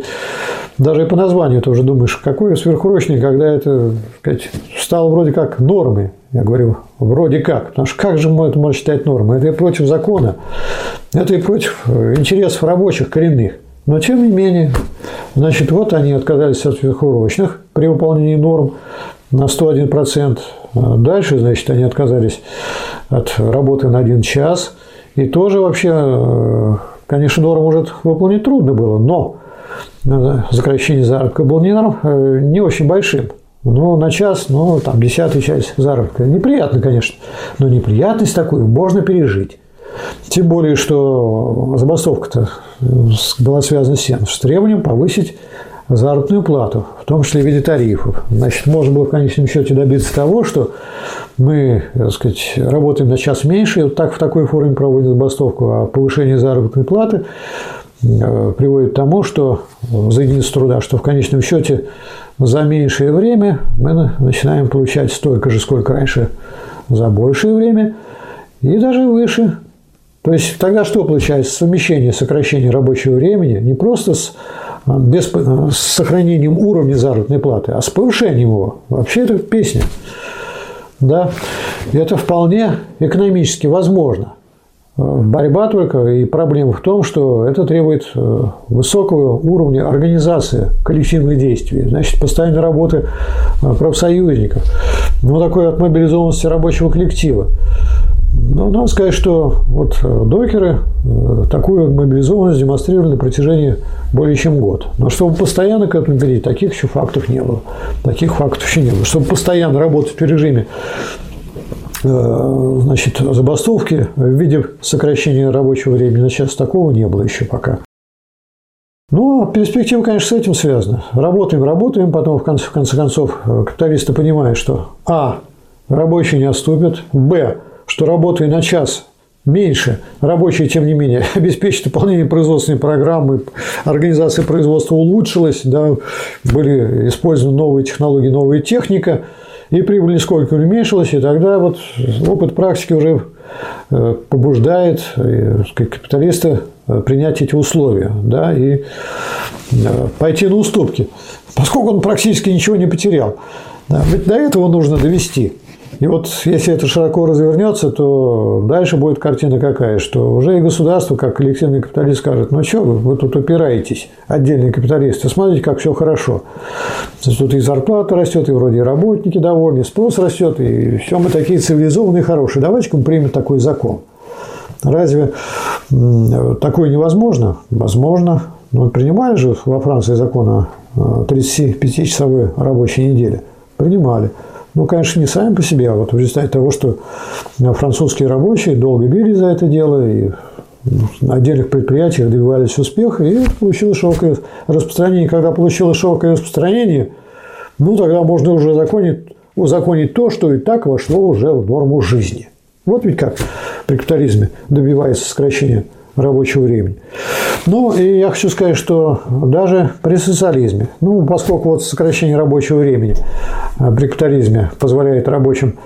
даже и по названию тоже думаешь, какой сверхурочный, когда это сказать, стало вроде как нормой. Я говорю, вроде как. Потому что как же это можно считать нормой? Это и против закона, это и против интересов рабочих коренных. Но тем не менее, значит, вот они отказались от сверхурочных при выполнении норм на 101%. А дальше, значит, они отказались от работы на один час. И тоже вообще, э, конечно, норм может выполнить трудно было, но сокращение заработка было не, э, не очень большим. Ну, на час, ну, там, десятая часть заработка. Неприятно, конечно, но неприятность такую можно пережить. Тем более, что забастовка-то была связана с тем, с требованием повысить заработную плату, в том числе в виде тарифов. Значит, можно было в конечном счете добиться того, что мы, так сказать, работаем на час меньше, и вот так в такой форме проводим забастовку, а повышение заработной платы э, приводит к тому, что за единицу труда, что в конечном счете за меньшее время мы начинаем получать столько же, сколько раньше за большее время, и даже выше. То есть тогда что получается? Совмещение сокращения рабочего времени не просто с, без, с сохранением уровня заработной платы, а с повышением его. Вообще это песня. Да? И это вполне экономически возможно. Борьба только и проблема в том, что это требует э, высокого уровня организации коллективных действий, значит, постоянной работы э, профсоюзников, ну, такой отмобилизованности рабочего коллектива. Ну, надо сказать, что вот э, докеры такую мобилизованность демонстрировали на протяжении более чем год. Но чтобы постоянно к этому перейти, таких еще фактов не было. Таких фактов еще не было. Чтобы постоянно работать в режиме Э, значит, забастовки в виде сокращения рабочего времени на час такого не было еще пока. Ну, а перспектива, конечно, с этим связана. Работаем, работаем, потом, в конце, в конце концов, э, капиталисты понимают, что А. Рабочие не отступят, Б. Что работая на час меньше, рабочие, тем не менее, [LAUGHS] обеспечат выполнение производственной программы, организация производства улучшилась, да, были использованы новые технологии, новая техника – и прибыль нисколько уменьшилась, и тогда вот опыт практики уже э, побуждает э, капиталиста э, принять эти условия да, и пойти на уступки, поскольку он практически ничего не потерял. Ведь до этого нужно довести – и вот если это широко развернется, то дальше будет картина какая, что уже и государство, как коллективный капиталист, скажет, ну что вы, вы тут упираетесь, отдельные капиталисты, смотрите, как все хорошо. Тут и зарплата растет, и вроде и работники довольны, спрос растет, и все мы такие цивилизованные, хорошие. Давайте-ка мы примем такой закон. Разве такое невозможно? Возможно. Но принимали же во Франции закон о 35-часовой рабочей неделе. Принимали. Ну, конечно, не сами по себе, а вот в результате того, что французские рабочие долго били за это дело, и на отдельных предприятиях добивались успеха, и получилось широкое распространение. Когда получилось широкое распространение, ну, тогда можно уже узаконить, узаконить то, что и так вошло уже в норму жизни. Вот ведь как при капитализме добивается сокращения рабочего времени. Ну, и я хочу сказать, что даже при социализме, ну, поскольку вот сокращение рабочего времени э, при капитализме позволяет рабочим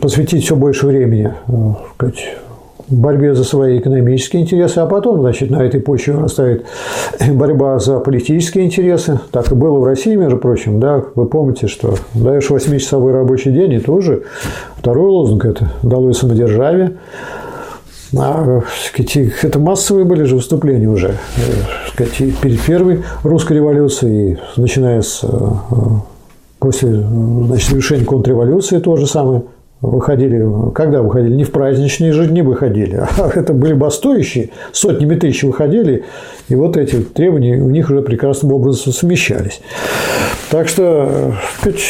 посвятить все больше времени э, сказать, борьбе за свои экономические интересы, а потом, значит, на этой почве растает [LAUGHS] борьба за политические интересы. Так и было в России, между прочим, да, вы помните, что даешь 8-часовой рабочий день, и тоже второй лозунг – это «Долой самодержавие», а, сказать, это массовые были же выступления уже. Э, сказать, перед первой русской революцией, начиная с э, после значит, завершения контрреволюции то же самое выходили, когда выходили, не в праздничные же дни выходили, а [LAUGHS] это были бастующие, сотнями тысяч выходили, и вот эти требования у них уже прекрасным образом совмещались. Так что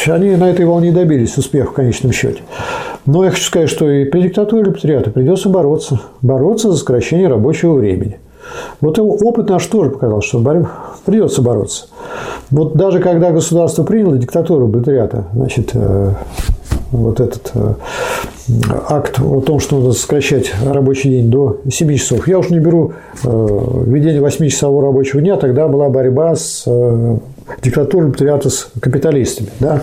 они на этой волне добились успеха в конечном счете. Но я хочу сказать, что и при диктатуре пролетариата придется бороться. Бороться за сокращение рабочего времени. Вот его опыт наш тоже показал, что борьба, придется бороться. Вот даже когда государство приняло диктатуру пролетариата, значит, э, вот этот э, акт о том, что надо сокращать рабочий день до 7 часов. Я уж не беру э, введение 8-часового рабочего дня, тогда была борьба с диктатурой пролетариата с капиталистами. Да?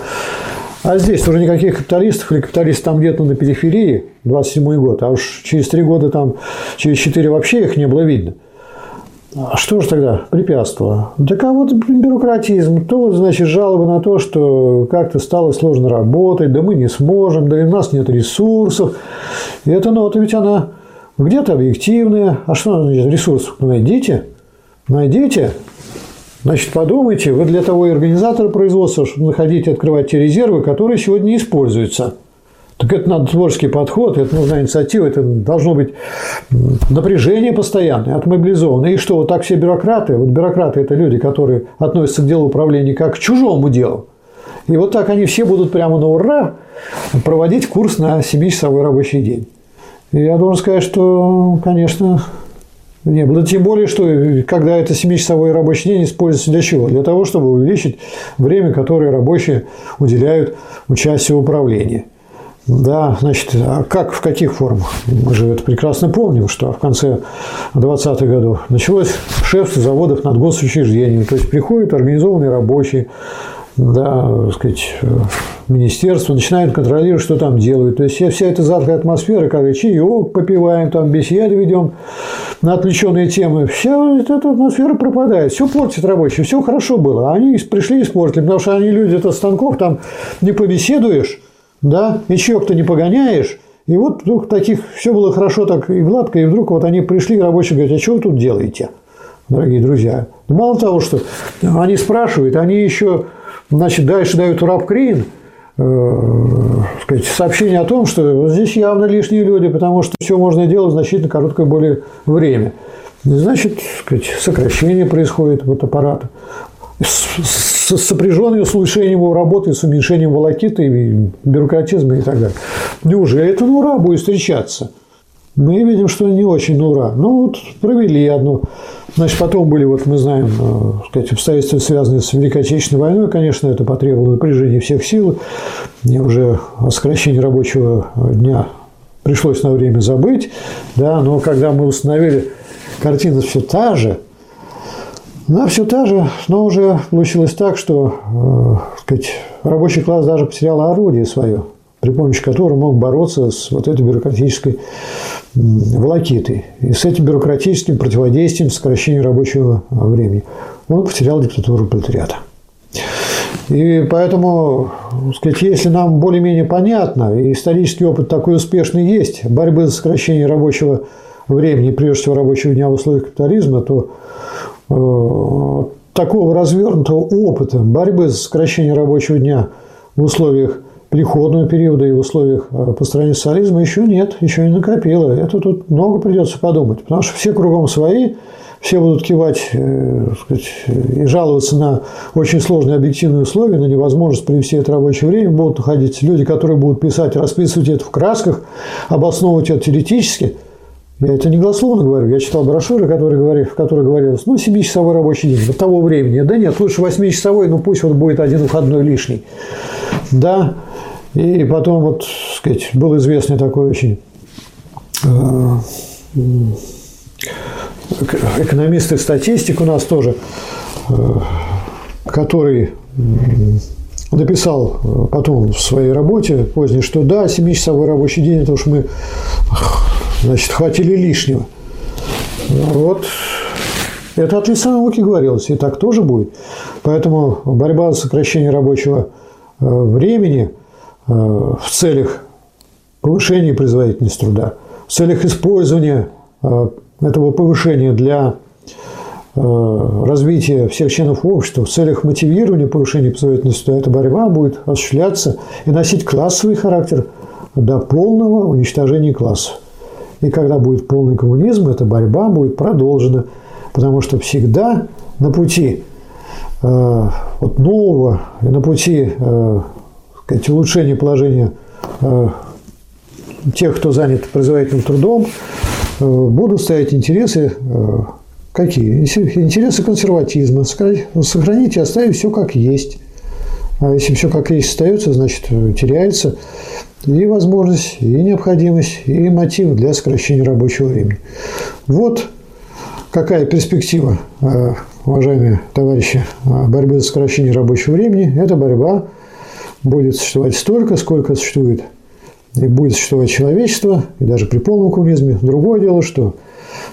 А здесь уже никаких капиталистов или капиталистов там где-то на периферии, 27 год, а уж через три года там, через четыре вообще их не было видно. А что же тогда препятствовало? Да кого-то бюрократизм, то вот, значит, жалобы на то, что как-то стало сложно работать, да мы не сможем, да и у нас нет ресурсов. И эта нота ведь она где-то объективная. А что значит ресурсов? Найдите, найдите, Значит, подумайте, вы для того и организатор производства, чтобы находить и открывать те резервы, которые сегодня используются. Так это надо творческий подход, это нужна инициатива, это должно быть напряжение постоянное, отмобилизованное. И что, вот так все бюрократы, вот бюрократы – это люди, которые относятся к делу управления как к чужому делу. И вот так они все будут прямо на ура проводить курс на 7-часовой рабочий день. И я должен сказать, что, конечно, Не было. Тем более, что когда это 7-часовой рабочий день используется для чего? Для того, чтобы увеличить время, которое рабочие уделяют участию в управлении. Да, значит, а как, в каких формах? Мы же это прекрасно помним, что в конце 20-х годов началось шефство заводов над госучреждениями. То есть, приходят организованные рабочие, да, так сказать, министерство начинает контролировать, что там делают. То есть, вся эта заркая атмосфера, когда чаек попиваем, там беседы ведем на отвлеченные темы, вся эта атмосфера пропадает. Все портит рабочие, все хорошо было. Они пришли и испортили, потому что они люди, это станков, там не побеседуешь, да, и чаек-то не погоняешь. И вот вдруг таких все было хорошо так и гладко, и вдруг вот они пришли, рабочие говорят, а что вы тут делаете, дорогие друзья? Мало того, что они спрашивают, они еще Значит, дальше дают рабкрин, э, сказать, сообщение о том, что здесь явно лишние люди, потому что все можно делать значительно короткое более время. Значит, сказать, сокращение происходит вот аппарата с, с сопряженным с улучшением его работы, с уменьшением волокиты, бюрократизма и так далее. Неужели это на ура будет встречаться? Мы видим, что не очень на ура. Ну, вот провели одну Значит, потом были, вот мы знаем, э, сказать, обстоятельства, связанные с Великой Отечественной войной. Конечно, это потребовало напряжения всех сил. И уже о сокращении рабочего дня пришлось на время забыть. Да, но когда мы установили, картина все та же, она все та же, но уже получилось так, что э, сказать, рабочий класс даже потерял орудие свое, при помощи которого мог бороться с вот этой бюрократической волокитой. И с этим бюрократическим противодействием сокращению рабочего времени он потерял диктатуру пролетариата. И поэтому, сказать, если нам более-менее понятно, и исторический опыт такой успешный есть, борьбы за сокращение рабочего времени, прежде всего рабочего дня в условиях капитализма, то такого развернутого опыта борьбы за сокращение рабочего дня в условиях переходного периода и в условиях э, построения социализма еще нет, еще не накопило. Это тут много придется подумать, потому что все кругом свои, все будут кивать э, сказать, и жаловаться на очень сложные объективные условия, на невозможность привести это рабочее время. Будут уходить люди, которые будут писать, расписывать это в красках, обосновывать это теоретически. Я это не голословно говорю. Я читал брошюры, которые говорили, в которых говорилось, ну, 7-часовой рабочий день, до того времени. Да нет, лучше 8-часовой, но пусть вот будет один выходной лишний. Да, и потом, вот, сказать, был известный такой очень э, экономист и статистик у нас тоже, э, который написал потом в своей работе поздней, что да, 7-часовой рабочий день, это уж мы значит, хватили лишнего. Вот это от лица науки говорилось, и так тоже будет. Поэтому борьба за сокращение рабочего э, времени Э, в целях повышения производительности труда, в целях использования э, этого повышения для развития всех членов общества, в целях мотивирования повышения производительности труда, эта борьба будет осуществляться и носить классовый характер до полного уничтожения классов. И когда будет полный коммунизм, эта борьба будет продолжена, потому что всегда на пути э, вот нового, на пути э, сказать, улучшение положения э, тех, кто занят производительным трудом, э, будут стоять интересы э, какие? Интересы консерватизма. Сохранить и оставить все как есть. А если все как есть остается, значит, теряется и возможность, и необходимость, и мотив для сокращения рабочего времени. Вот какая перспектива, уважаемые товарищи, борьбы за сокращение рабочего времени. Это борьба будет существовать столько, сколько существует и будет существовать человечество, и даже при полном коммунизме. Другое дело, что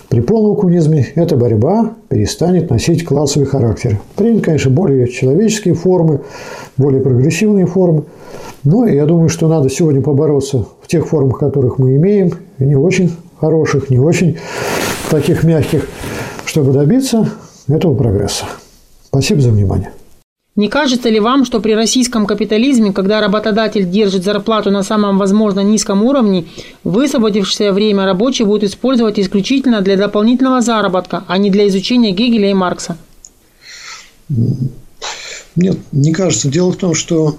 при полном коммунизме эта борьба перестанет носить классовый характер. Принят, конечно, более человеческие формы, более прогрессивные формы. Но я думаю, что надо сегодня побороться в тех формах, которых мы имеем, не очень хороших, не очень таких мягких, чтобы добиться этого прогресса. Спасибо за внимание. Не кажется ли вам, что при российском капитализме, когда работодатель держит зарплату на самом возможно низком уровне, высвободившееся время рабочий будет использовать исключительно для дополнительного заработка, а не для изучения Гегеля и Маркса? Нет, не кажется. Дело в том, что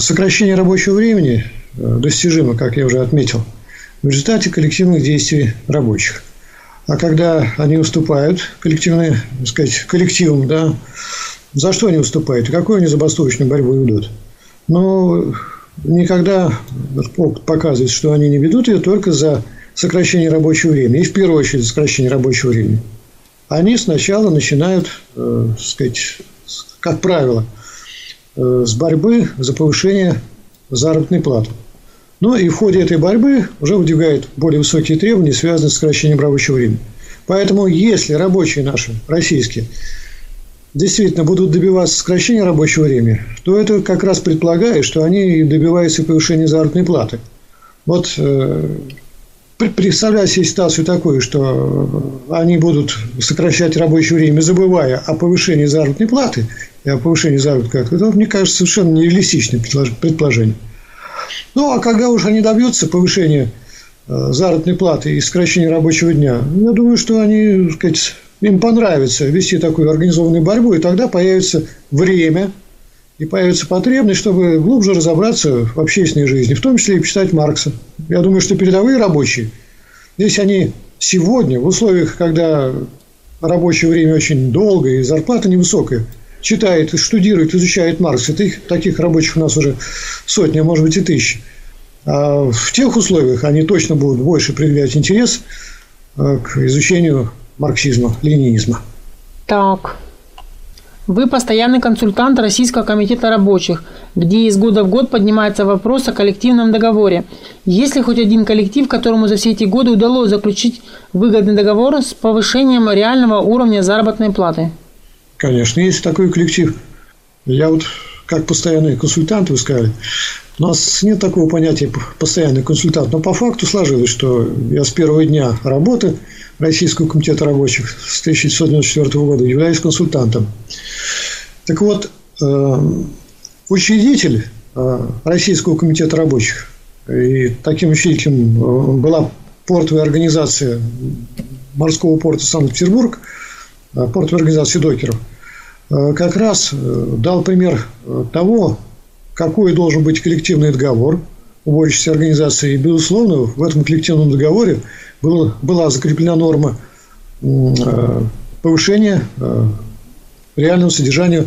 сокращение рабочего времени э, достижимо, как я уже отметил, в результате коллективных действий рабочих. А когда они уступают коллективные, так сказать, коллективам, да, за что они уступают? И какую они забастовочную борьбу ведут? Ну, никогда опыт показывает, что они не ведут ее только за сокращение рабочего времени. И в первую очередь за сокращение рабочего времени. Они сначала начинают, э, сказать, как правило, э, с борьбы за повышение заработной платы. Ну и в ходе этой борьбы уже выдвигают более высокие требования, связанные с сокращением рабочего времени. Поэтому, если рабочие наши, российские, действительно будут добиваться сокращения рабочего времени, то это как раз предполагает, что они добиваются повышения заработной платы. Вот э, представляя себе ситуацию такую, что они будут сокращать рабочее время, забывая о повышении заработной платы и о повышении заработной платы, это, мне кажется, совершенно нереалистичным предположением. Ну, а когда уже они добьются повышения э, заработной платы и сокращения рабочего дня, я думаю, что они, так сказать, им понравится вести такую организованную борьбу, и тогда появится время и появится потребность, чтобы глубже разобраться в общественной жизни, в том числе и почитать Маркса. Я думаю, что передовые рабочие, если они сегодня, в условиях, когда рабочее время очень долгое и зарплата невысокая, читает, штудирует, изучает Маркса, таких рабочих у нас уже сотни, а может быть и тысячи. А в тех условиях они точно будут больше проявлять интерес э, к изучению марксизма, ленинизма. Так. Вы постоянный консультант Российского комитета рабочих, где из года в год поднимается вопрос о коллективном договоре. Есть ли хоть один коллектив, которому за все эти годы удалось заключить выгодный договор с повышением реального уровня заработной платы? Конечно, есть такой коллектив. Я вот как постоянный консультант, вы сказали, у нас нет такого понятия постоянный консультант, но по факту сложилось, что я с первого дня работы Российского комитета рабочих с 1994 года являюсь консультантом. Так вот, э, учредитель э, Российского комитета рабочих, и таким учредителем э, была портовая организация морского порта Санкт-Петербург, портовая организация докеров, как раз дал пример того, какой должен быть коллективный договор уборщейся организации. И, безусловно, в этом коллективном договоре было, была закреплена норма э, повышения э, реального содержания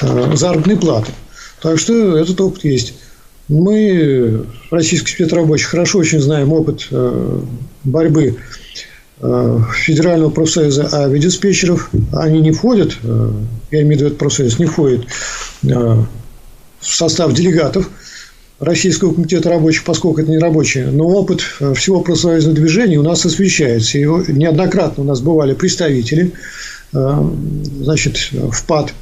э, заработной платы. Так что этот опыт есть. Мы, российские спецрабочие, хорошо очень знаем опыт борьбы Федерального профсоюза авиадиспетчеров. Они не входят, я имею в виду этот профсоюз, не входит в состав делегатов – Российского комитета рабочих, поскольку это не рабочие, но опыт э, всего профсоюзного движения у нас освещается. И неоднократно у нас бывали представители, э, значит, в ПАД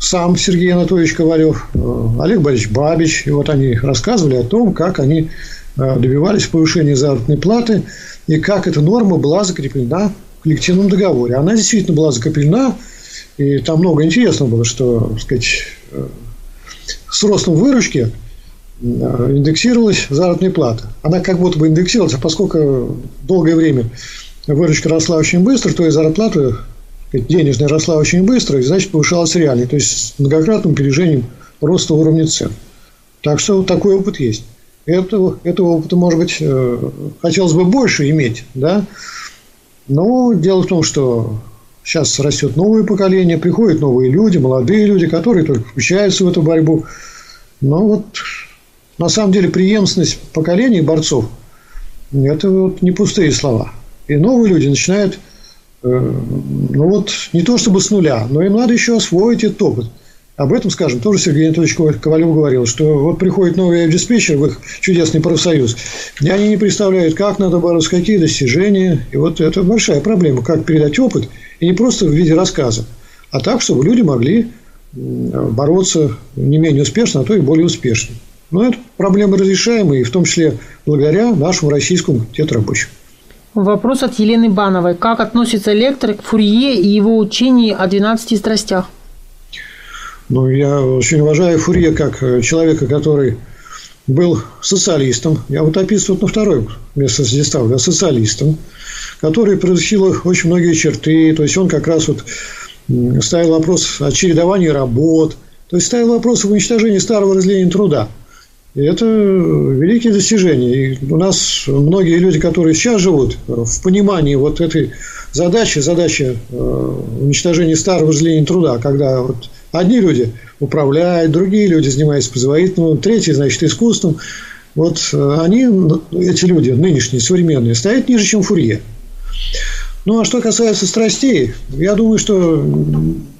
сам Сергей Анатольевич Ковалев, э, Олег Борисович Бабич. И вот они рассказывали о том, как они добивались повышения заработной платы и как эта норма была закреплена в коллективном договоре. Она действительно была закреплена, и там много интересного было, что, так сказать, с ростом выручки – индексировалась заработная плата. Она как будто бы индексировалась, а поскольку долгое время выручка росла очень быстро, то и зарплата денежная росла очень быстро, и значит повышалась реальной, то есть с многократным опережением роста уровня цен. Так что такой опыт есть. Этого, этого опыта, может быть, э, хотелось бы больше иметь, да. Но дело в том, что сейчас растет новое поколение, приходят новые люди, молодые люди, которые только включаются в эту борьбу. Но вот на самом деле преемственность поколений борцов – это вот не пустые слова. И новые люди начинают, э, ну вот, не то чтобы с нуля, но им надо еще освоить этот опыт. Об этом, скажем, тоже Сергей Анатольевич Ковалев говорил, что вот приходит новый диспетчер в их чудесный профсоюз, и они не представляют, как надо бороться, какие достижения. И вот это большая проблема, как передать опыт, и не просто в виде рассказа, а так, чтобы люди могли бороться не менее успешно, а то и более успешно. Но это проблемы разрешаемые, в том числе благодаря нашему российскому рабочих. Вопрос от Елены Бановой. Как относится лектор к Фурье и его учению о 12 страстях? Ну, я очень уважаю Фурье как э, человека, который был социалистом. Я вот описываю на второе место здесь ставлю. Социалистом, который превысил очень многие черты. То есть, он как раз вот ставил вопрос о чередовании работ. То есть, ставил вопрос об уничтожении старого разделения труда – И это великие достижения. И у нас многие люди, которые сейчас живут в понимании вот этой задачи, задачи э, уничтожения старого разделения труда, когда вот одни люди управляют, другие люди занимаются производительным, третьи, значит, искусством. Вот э, они, эти люди, нынешние, современные, стоят ниже, чем Фурье. Ну, а что касается страстей, я думаю, что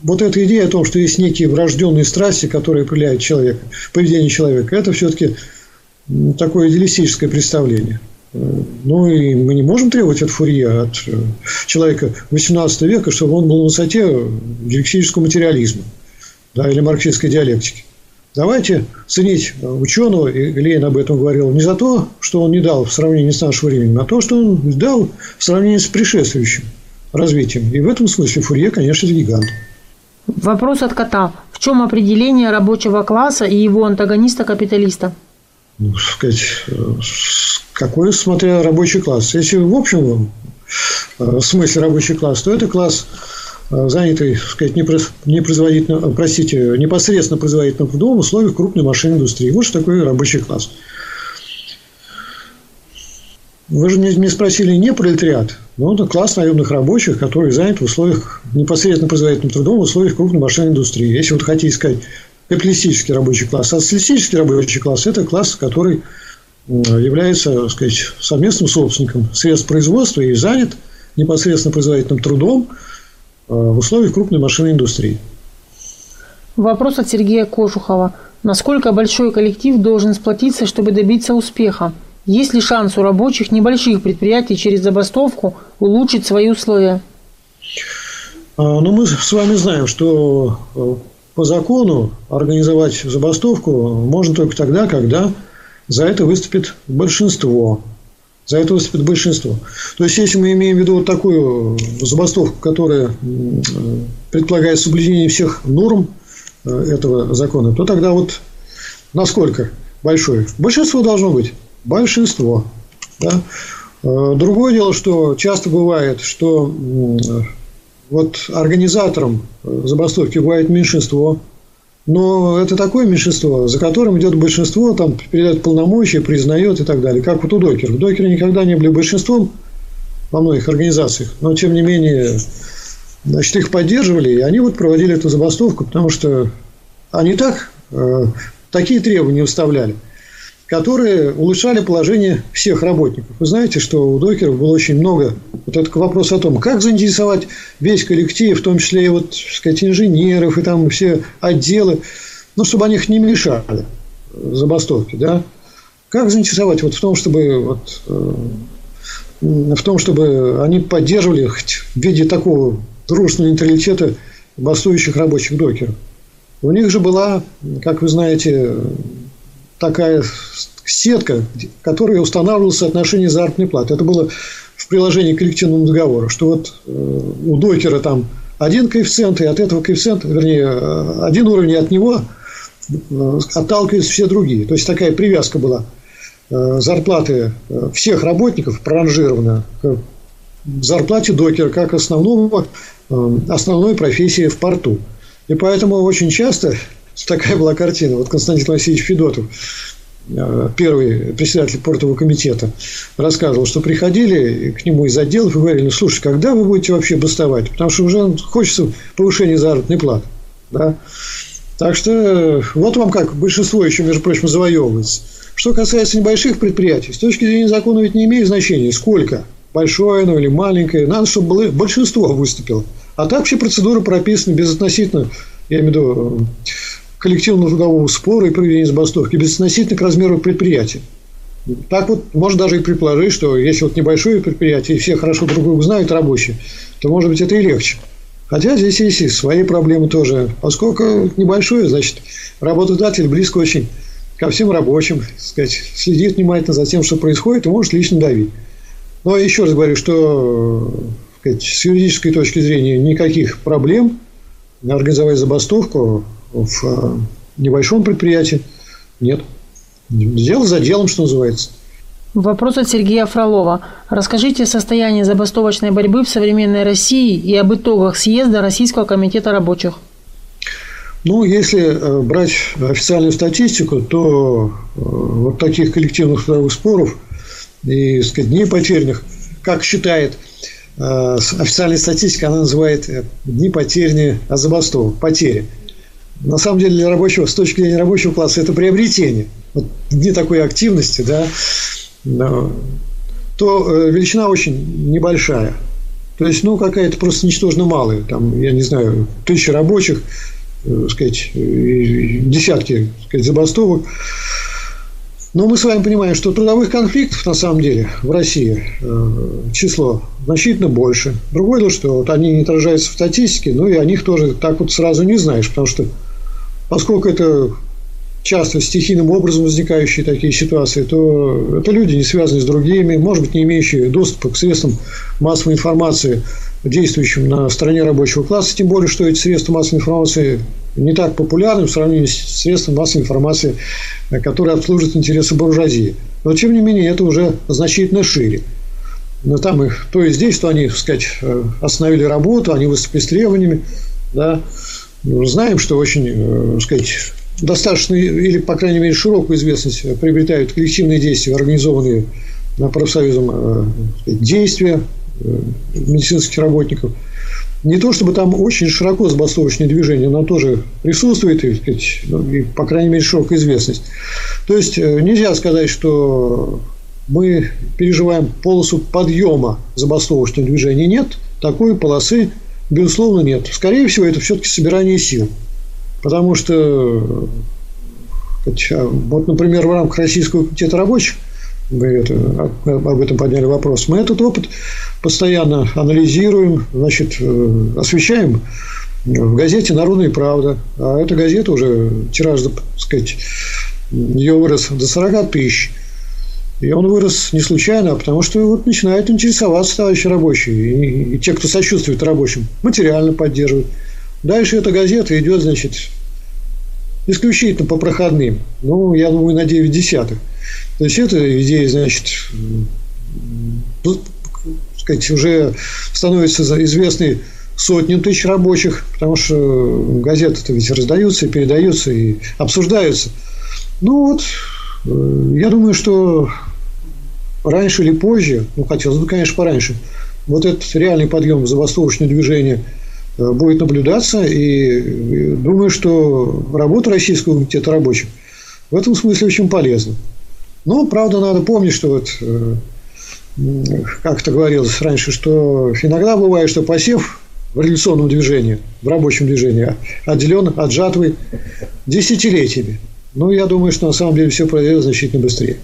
вот эта идея о том, что есть некие врожденные страсти, которые определяют человека, поведение человека, это все-таки такое идеалистическое представление. Ну, и мы не можем требовать от Фурье, от э, человека XVIII века, чтобы он был на высоте диалектического материализма да, или марксистской диалектики. Давайте ценить ученого, и Ленин об этом говорил, не за то, что он не дал в сравнении с нашим временем, а то, что он дал в сравнении с предшествующим развитием. И в этом смысле Фурье, конечно, гигант. Вопрос от кота. В чем определение рабочего класса и его антагониста-капиталиста? Ну, сказать, какой, смотря рабочий класс. Если в общем э, смысле рабочий класс, то это класс Э, занятый, так сказать, непроизводительно, простите, непосредственно производительным трудом в условиях крупной машинной индустрии. Вот что такое рабочий класс. Вы же не спросили не пролетариат, но это класс наемных рабочих, который занят в условиях непосредственно производительным трудом в условиях крупной машинной индустрии. Если вот хотите сказать капиталистический рабочий класс, а социалистический рабочий класс – это класс, который является так сказать, совместным собственником средств производства и занят непосредственно производительным трудом – Э, в условиях крупной машинной индустрии. Вопрос от Сергея Кожухова. Насколько большой коллектив должен сплотиться, чтобы добиться успеха? Есть ли шанс у рабочих небольших предприятий через забастовку улучшить свои условия? А, ну, мы с вами знаем, что э, по закону организовать забастовку можно только тогда, когда за это выступит большинство за это выступит большинство. То есть, если мы имеем в виду вот такую забастовку, которая предполагает соблюдение всех норм э, этого закона, то тогда вот насколько большое? Большинство должно быть. Большинство. Да? Э, другое дело, что часто бывает, что вот организатором забастовки бывает меньшинство, но это такое меньшинство, за которым идет большинство, там передает полномочия, признает и так далее. Как вот у докеров. Докеры никогда не были большинством во многих организациях, но тем не менее значит, их поддерживали, и они вот проводили эту забастовку, потому что они так э, такие требования выставляли которые улучшали положение всех работников. Вы знаете, что у докеров было очень много вот этот вопрос о том, как заинтересовать весь коллектив, в том числе и вот, так сказать, инженеров и там все отделы, ну, чтобы они их не мешали забастовки, да? Как заинтересовать вот в том, чтобы вот, э, в том, чтобы они поддерживали хоть в виде такого дружественного нейтралитета бастующих рабочих докеров. У них же была, как вы знаете, такая сетка, которая устанавливала соотношение заработной платы. Это было в приложении к коллективному договору, что вот э, у докера там один коэффициент, и от этого коэффициента, вернее, э, один уровень, от него э, отталкиваются все другие. То есть, такая привязка была. Зарплаты всех работников проранжированы к зарплате докера как основного, основной профессии в порту. И поэтому очень часто [LAUGHS] такая была картина. Вот Константин Васильевич Федотов, э, первый председатель портового комитета, рассказывал, что приходили к нему из отделов и говорили, ну, слушай, когда вы будете вообще бастовать? Потому что уже хочется повышения заработной платы. Да? Так что вот вам как большинство еще, между прочим, завоевывается. Что касается небольших предприятий, с точки зрения закона ведь не имеет значения, сколько, большое оно или маленькое, надо, чтобы было, большинство выступило. А так все процедуры прописаны безотносительно, я имею в виду, коллективного трудового спора и проведения забастовки безотносительно к размеру предприятия. Так вот, можно даже и предположить, что если вот небольшое предприятие, и все хорошо друг друга знают рабочие, то, может быть, это и легче. Хотя здесь есть и свои проблемы тоже. Поскольку небольшое, значит, работодатель близко очень ко всем рабочим, сказать, следит внимательно за тем, что происходит, и может лично давить. Но еще раз говорю, что сказать, с юридической точки зрения никаких проблем организовать забастовку в э, небольшом предприятии нет. Дело за делом, что называется. Вопрос от Сергея Фролова. Расскажите о состоянии забастовочной борьбы в современной России и об итогах съезда Российского комитета рабочих. Ну, если э, брать официальную статистику, то э, вот таких коллективных трудовых споров и, сказать, дней потерянных, как считает официальная статистика, она называет дни потерянные от забастовок, потери. На самом деле для рабочего, с точки зрения рабочего класса, это приобретение. Вот дни такой активности, да, то величина очень небольшая. То есть, ну, какая-то просто ничтожно малая. Там, я не знаю, тысячи рабочих, э, сказать, десятки так сказать, забастовок. Но мы с вами понимаем, что трудовых конфликтов на самом деле в России э, число значительно больше. Другое дело, что вот они не отражаются в статистике, но и о них тоже так вот сразу не знаешь, потому что поскольку это часто стихийным образом возникающие такие ситуации, то это люди, не связанные с другими, может быть, не имеющие доступа к средствам массовой информации, действующим на стороне рабочего класса, тем более, что эти средства массовой информации не так популярны в сравнении с средствами массовой информации, которые обслуживают интересы буржуазии. Но, тем не менее, это уже значительно шире. Но там их то и здесь, то они, так сказать, остановили работу, они выступили с требованиями. Да. Знаем, что очень, э, сказать, достаточно или, по крайней мере, широкую известность приобретают коллективные действия, организованные профсоюзом э, действия э, медицинских работников. Не то, чтобы там очень широко забастовочное движение, но тоже присутствует, и, ну, и, по крайней мере, широкая известность. То есть, нельзя сказать, что мы переживаем полосу подъема забастовочного движения. Нет, такой полосы, безусловно, нет. Скорее всего, это все-таки собирание сил. Потому что, вот, например, в рамках Российского комитета рабочих, вы это, об этом подняли вопрос, мы этот опыт постоянно анализируем, значит, э, освещаем в газете «Народная правда». А эта газета уже тираж, так сказать, ее вырос до 40 тысяч. И он вырос не случайно, а потому что вот начинают интересоваться товарищи рабочие. И, и те, кто сочувствует рабочим, материально поддерживают. Дальше эта газета идет, значит, исключительно по проходным. Ну, я думаю, на 9 десятых. То есть, эта идея, значит, ну, сказать, уже становится известной сотням тысяч рабочих, потому что газеты-то ведь раздаются, передаются и обсуждаются. Ну вот, э, я думаю, что раньше или позже, ну хотелось бы, конечно, пораньше, вот этот реальный подъем забастовочного движения – Э, будет наблюдаться. И думаю, что работа Российского комитета рабочих в этом смысле очень полезна. Но, правда, надо помнить, что вот э, как это говорилось раньше, что иногда бывает, что посев в революционном движении, в рабочем движении отделен от жатвы десятилетиями. Ну, я думаю, что на самом деле все произойдет значительно быстрее.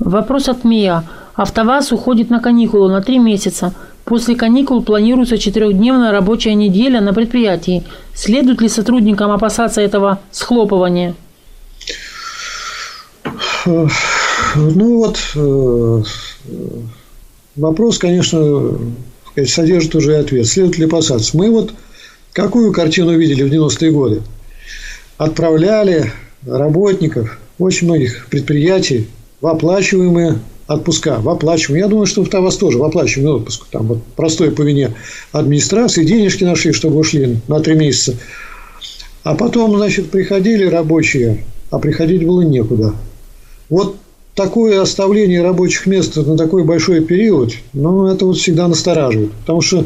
Вопрос от МИА. АвтоВАЗ уходит на каникулы на три месяца – После каникул планируется четырехдневная рабочая неделя на предприятии. Следует ли сотрудникам опасаться этого схлопывания? Ну вот, э, вопрос, конечно, содержит уже ответ. Следует ли опасаться? Мы вот какую картину видели в 90-е годы? Отправляли работников очень многих предприятий в оплачиваемые отпуска в оплачиваемый. Я думаю, что в вас тоже в оплачиваемый отпуск. Там вот простой по вине администрации. Денежки нашли, чтобы ушли на три месяца. А потом, значит, приходили рабочие, а приходить было некуда. Вот такое оставление рабочих мест на такой большой период, ну, это вот всегда настораживает. Потому что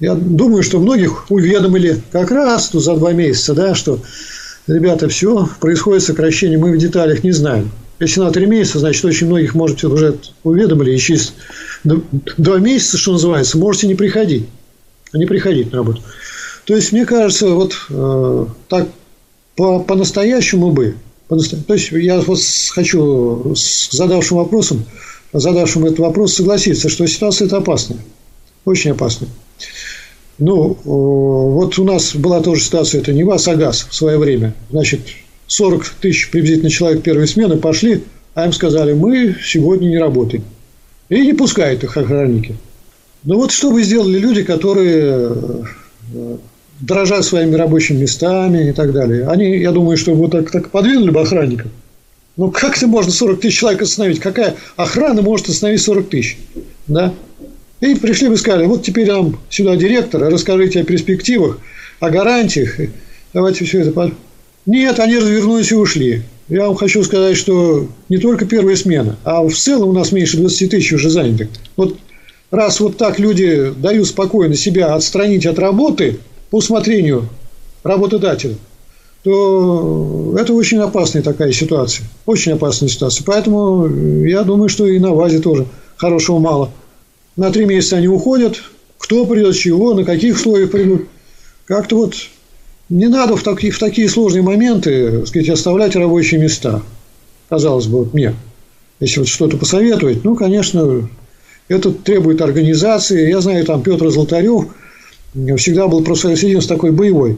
я думаю, что многих уведомили как раз тут за два месяца, да, что ребята, все, происходит сокращение, мы в деталях не знаем. Если на три месяца, значит, очень многих, может, уже уведомили, и через два месяца, что называется, можете не приходить. Не приходить на работу. То есть, мне кажется, вот э, так по, по-настоящему бы, по то есть, я вот хочу с задавшим вопросом, задавшим этот вопрос согласиться, что ситуация это опасная. Очень опасная. Ну, вот у нас была тоже ситуация, это не вас, а газ в свое время. Значит, 40 тысяч приблизительно человек первой смены пошли, а им сказали, мы сегодня не работаем. И не пускают их охранники. Ну вот что бы сделали люди, которые э, дорожат своими рабочими местами и так далее. Они, я думаю, что вот так, так подвинули бы охранников. Ну, как это можно 40 тысяч человек остановить? Какая охрана может остановить 40 тысяч? Да? И пришли бы и сказали, вот теперь нам сюда директор, расскажите о перспективах, о гарантиях давайте все это... Нет, они развернулись и ушли. Я вам хочу сказать, что не только первая смена, а в целом у нас меньше 20 тысяч уже занятых. Вот раз вот так люди дают спокойно себя отстранить от работы по усмотрению работодателя, то это очень опасная такая ситуация. Очень опасная ситуация. Поэтому я думаю, что и на ВАЗе тоже хорошего мало. На три месяца они уходят. Кто придет, чего, на каких условиях придут. Как-то вот не надо в такие, в такие сложные моменты так сказать, оставлять рабочие места. Казалось бы, вот мне. Если вот что-то посоветовать, ну, конечно, это требует организации. Я знаю, там Петр Золотарев всегда был профсоюз такой боевой.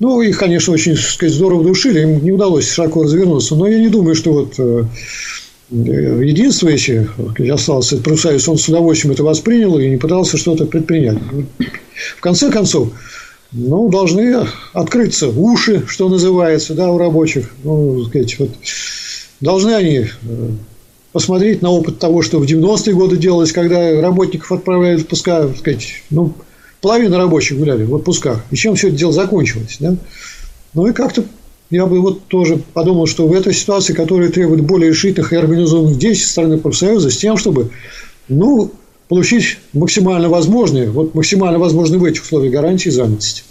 Ну, их, конечно, очень так сказать, здорово душили, им не удалось широко развернуться. Но я не думаю, что вот э, единство, если остался профсоюз, он с удовольствием это воспринял и не пытался что-то предпринять. В конце концов, ну, должны открыться уши, что называется, да, у рабочих. Ну, сказать, вот, должны они э, посмотреть на опыт того, что в 90-е годы делалось, когда работников отправляли в отпуска, сказать, ну, половина рабочих гуляли в отпусках. И чем все это дело закончилось, да? Ну, и как-то я бы вот тоже подумал, что в этой ситуации, которая требует более решительных и организованных действий со стороны профсоюза, с тем, чтобы, ну, получить максимально возможные, вот максимально возможные в этих условиях гарантии занятости.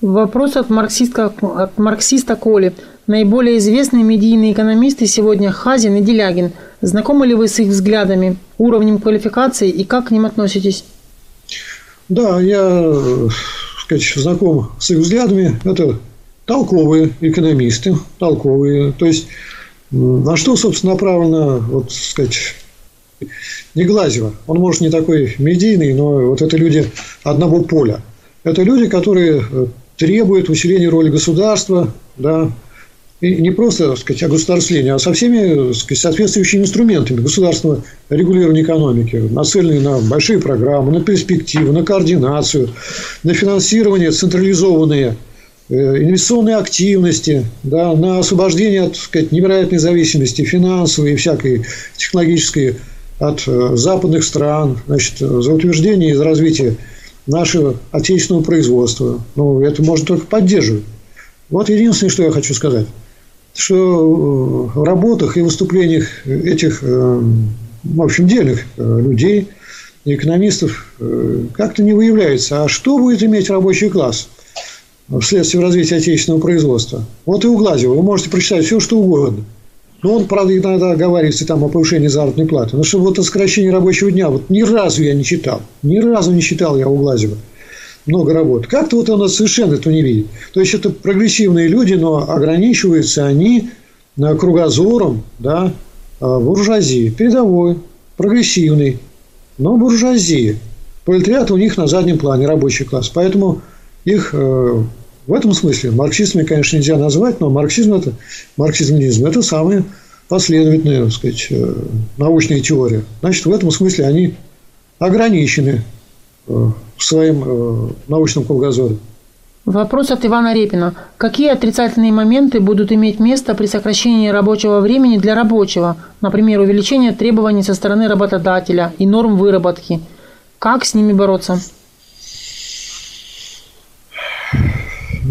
Вопрос от марксиста, от марксиста Коли. Наиболее известные медийные экономисты сегодня Хазин и Делягин. Знакомы ли вы с их взглядами, уровнем квалификации и как к ним относитесь? Да, я сказать, знаком с их взглядами. Это толковые экономисты, толковые. То есть, на что, собственно, направлено, вот, сказать, не Глазева. Он, может, не такой медийный, но вот это люди одного поля. Это люди, которые э, требуют усиления роли государства, да, и не просто, так сказать, о государствлении, а со всеми сказать, соответствующими инструментами государственного регулирования экономики, нацеленные на большие программы, на перспективу, на координацию, на финансирование централизованные э, инвестиционные активности, да, на освобождение от сказать, невероятной зависимости финансовой и всякой технологической от э, западных стран, значит, за утверждение и за развитие нашего отечественного производства. Ну, это можно только поддерживать. Вот единственное, что я хочу сказать, что э, в работах и выступлениях этих, э, в общем, дельных людей, экономистов, как-то не выявляется, а что будет иметь рабочий класс вследствие развития отечественного производства. Вот и у Глазева вы можете прочитать все, что угодно – ну, он, правда, иногда оговаривается там о повышении заработной платы. Но чтобы вот о сокращении рабочего дня, вот ни разу я не читал. Ни разу не читал я у Глазева много работ. Как-то вот он совершенно этого не видит. То есть, это прогрессивные люди, но ограничиваются они кругозором да, а, буржуазии. Передовой, прогрессивный, но буржуазии. Пролетариат у них на заднем плане, рабочий класс. Поэтому их э, в этом смысле марксизмами, конечно, нельзя назвать, но марксизм это, марксизм-ленизм – это самая последовательная, так сказать, э, научная теория. Значит, в этом смысле они ограничены э, в своем э, научном кругозоре. Вопрос от Ивана Репина. Какие отрицательные моменты будут иметь место при сокращении рабочего времени для рабочего, например, увеличение требований со стороны работодателя и норм выработки? Как с ними бороться?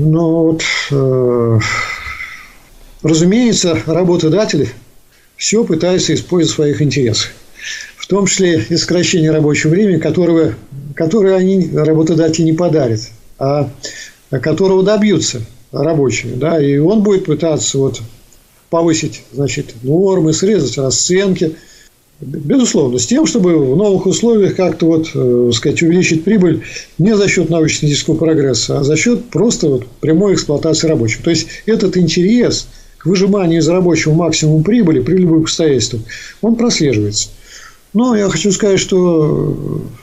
Ну, вот, э, разумеется, работодатели все пытаются использовать в своих интересах. В том числе и сокращение рабочего времени, которого, которое они, работодатели, не подарят, а которого добьются рабочие. Да, и он будет пытаться вот, повысить значит, нормы, срезать расценки – Безусловно, с тем, чтобы в новых условиях как-то вот, э, сказать, увеличить прибыль не за счет научно-технического прогресса, а за счет просто вот прямой эксплуатации рабочих. То есть, этот интерес к выжиманию из рабочего максимум прибыли при любых обстоятельствах, он прослеживается. Но я хочу сказать, что э,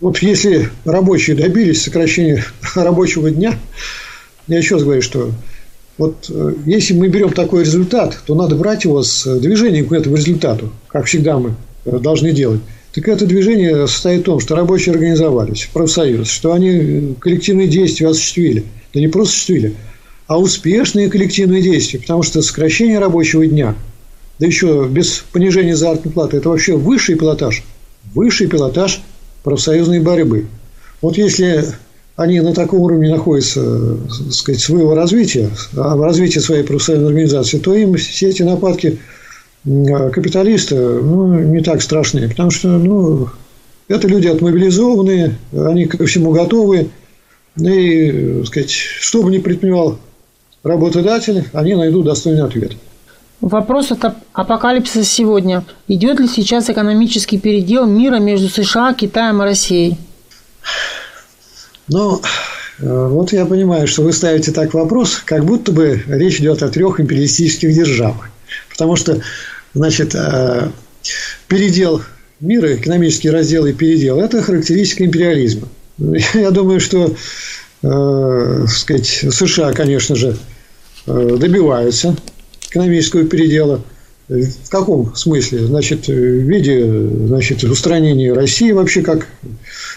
вот если рабочие добились сокращения [LAUGHS] рабочего дня, я еще раз говорю, что вот э, если мы берем такой результат, то надо брать его с движением к этому результату, как всегда мы э, должны делать. Так это движение состоит в том, что рабочие организовались профсоюз, что они э, коллективные действия осуществили. Да не просто осуществили, а успешные коллективные действия. Потому что сокращение рабочего дня, да еще без понижения заработной платы, это вообще высший пилотаж. Высший пилотаж профсоюзной борьбы. Вот если они на таком уровне находятся, так сказать, своего развития, а развития своей профессиональной организации, то им все эти нападки капиталиста ну, не так страшны. Потому что ну, это люди отмобилизованные, они ко всему готовы. И, так сказать, что бы ни предпринимал работодатель, они найдут достойный ответ. Вопрос от апокалипсиса сегодня. Идет ли сейчас экономический передел мира между США, Китаем и Россией? Ну, э, вот я понимаю, что вы ставите так вопрос, как будто бы речь идет о трех империалистических державах. Потому что, значит, э, передел мира, экономический раздел и передел – это характеристика империализма. [LAUGHS] Я думаю, что э, сказать, США, конечно же, добиваются экономического передела. В каком смысле? Значит, в виде значит, устранения России вообще как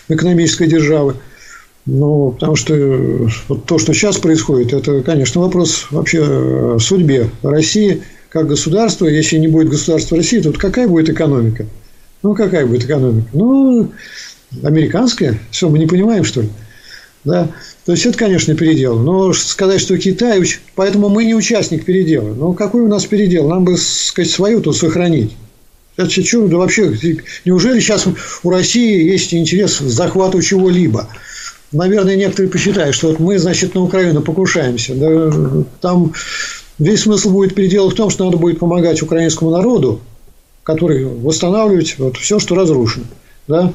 экономической державы. Ну, потому что вот то, что сейчас происходит, это, конечно, вопрос вообще о судьбе России как государства. Если не будет государства России, то какая будет экономика? Ну, какая будет экономика? Ну, американская. Все, мы не понимаем, что ли? Да? То есть, это, конечно, передел. Но сказать, что Китай... Поэтому мы не участник передела. Но какой у нас передел? Нам бы, сказать, свою тут сохранить. Это что, да вообще, неужели сейчас у России есть интерес к захвату чего-либо? Наверное, некоторые посчитают, что вот мы, значит, на Украину покушаемся. Да, там весь смысл будет передела в том, что надо будет помогать украинскому народу, который восстанавливать вот все, что разрушено. Да?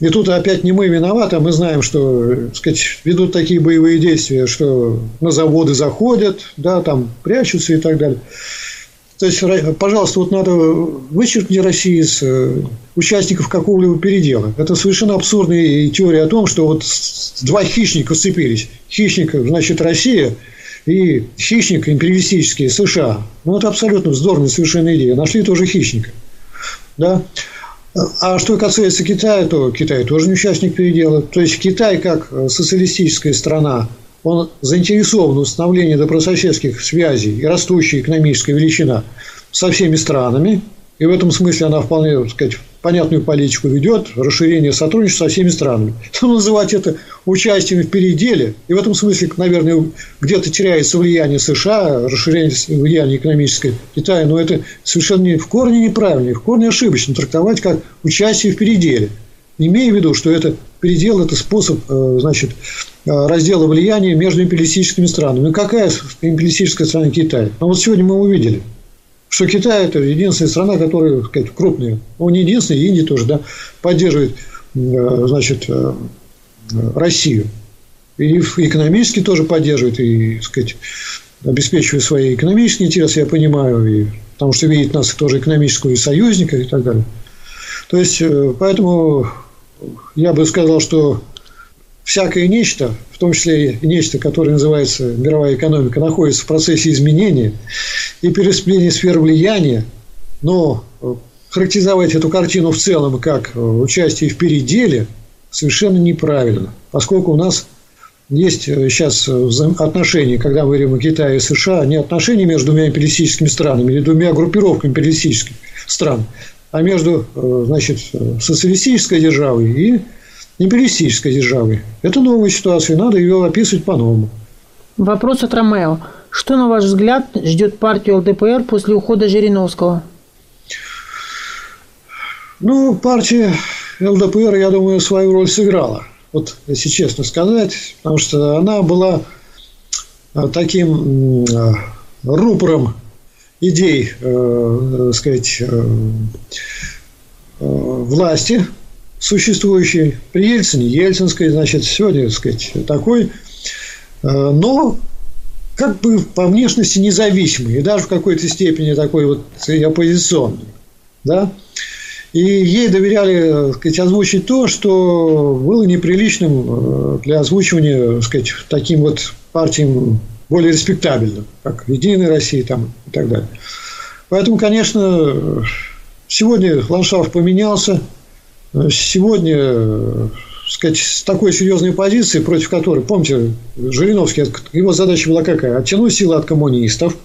И тут опять не мы виноваты, а мы знаем, что так сказать, ведут такие боевые действия, что на заводы заходят, да, там прячутся и так далее. То есть, пожалуйста, вот надо вычеркнуть Россию из э, участников какого-либо передела. Это совершенно абсурдная теория о том, что вот два хищника сцепились. Хищник, значит, Россия и хищник империалистический США. Ну, это абсолютно вздорная совершенно идея. Нашли тоже хищника. Да? А что касается Китая, то Китай тоже не участник передела. То есть Китай, как социалистическая страна, он заинтересован в установлении добрососедских связей и растущая экономическая величина со всеми странами. И в этом смысле она вполне, так сказать, понятную политику ведет, расширение сотрудничества со всеми странами. [LAUGHS] Но называть это участием в переделе, и в этом смысле, наверное, где-то теряется влияние США, расширение влияния экономическое Китая, но это совершенно не, в корне неправильно, в корне ошибочно трактовать как участие в переделе. Имея в виду, что это передел – это способ э, значит, э, раздела влияния между империалистическими странами. Ну, какая империалистическая страна Китай? Ну, вот сегодня мы увидели – что Китай – это единственная страна, которая, так сказать, крупная, ну, не единственная, Индия тоже, да, поддерживает, э, значит, Россию. И экономически тоже поддерживает, и, так сказать, обеспечивает свои экономические интересы, я понимаю, и, потому что видит нас тоже экономического и союзника и так далее. То есть, поэтому я бы сказал, что всякое нечто, в том числе и нечто, которое называется мировая экономика, находится в процессе изменения и перераспределения сфер влияния, но э, характеризовать эту картину в целом как э, участие в переделе совершенно неправильно, поскольку у нас есть сейчас э, отношения, когда мы говорим о Китае и США, не отношения между двумя империалистическими странами или двумя группировками империалистических стран, а между значит, социалистической державой и империалистической державы. Это новая ситуация, надо ее описывать по-новому. Вопрос от Ромео. Что, на ваш взгляд, ждет партию ЛДПР после ухода Жириновского? Ну, партия ЛДПР, я думаю, свою роль сыграла. Вот, если честно сказать, потому что она была а, таким а, рупором идей, э, так сказать, э, э, власти, существующий при Ельцине, Ельцинской, значит, сегодня, так сказать, такой, э, но как бы по внешности независимый и даже в какой-то степени такой вот оппозиционный, да, и ей доверяли, сказать, озвучить то, что было неприличным э, для озвучивания, сказать, таким вот партиям более респектабельным, как Единая Россия там и так далее. Поэтому, конечно, сегодня ландшафт поменялся – сегодня э, сказать, с такой серьезной позиции, против которой, помните, Жириновский, его задача была какая? Оттянуть силы от коммунистов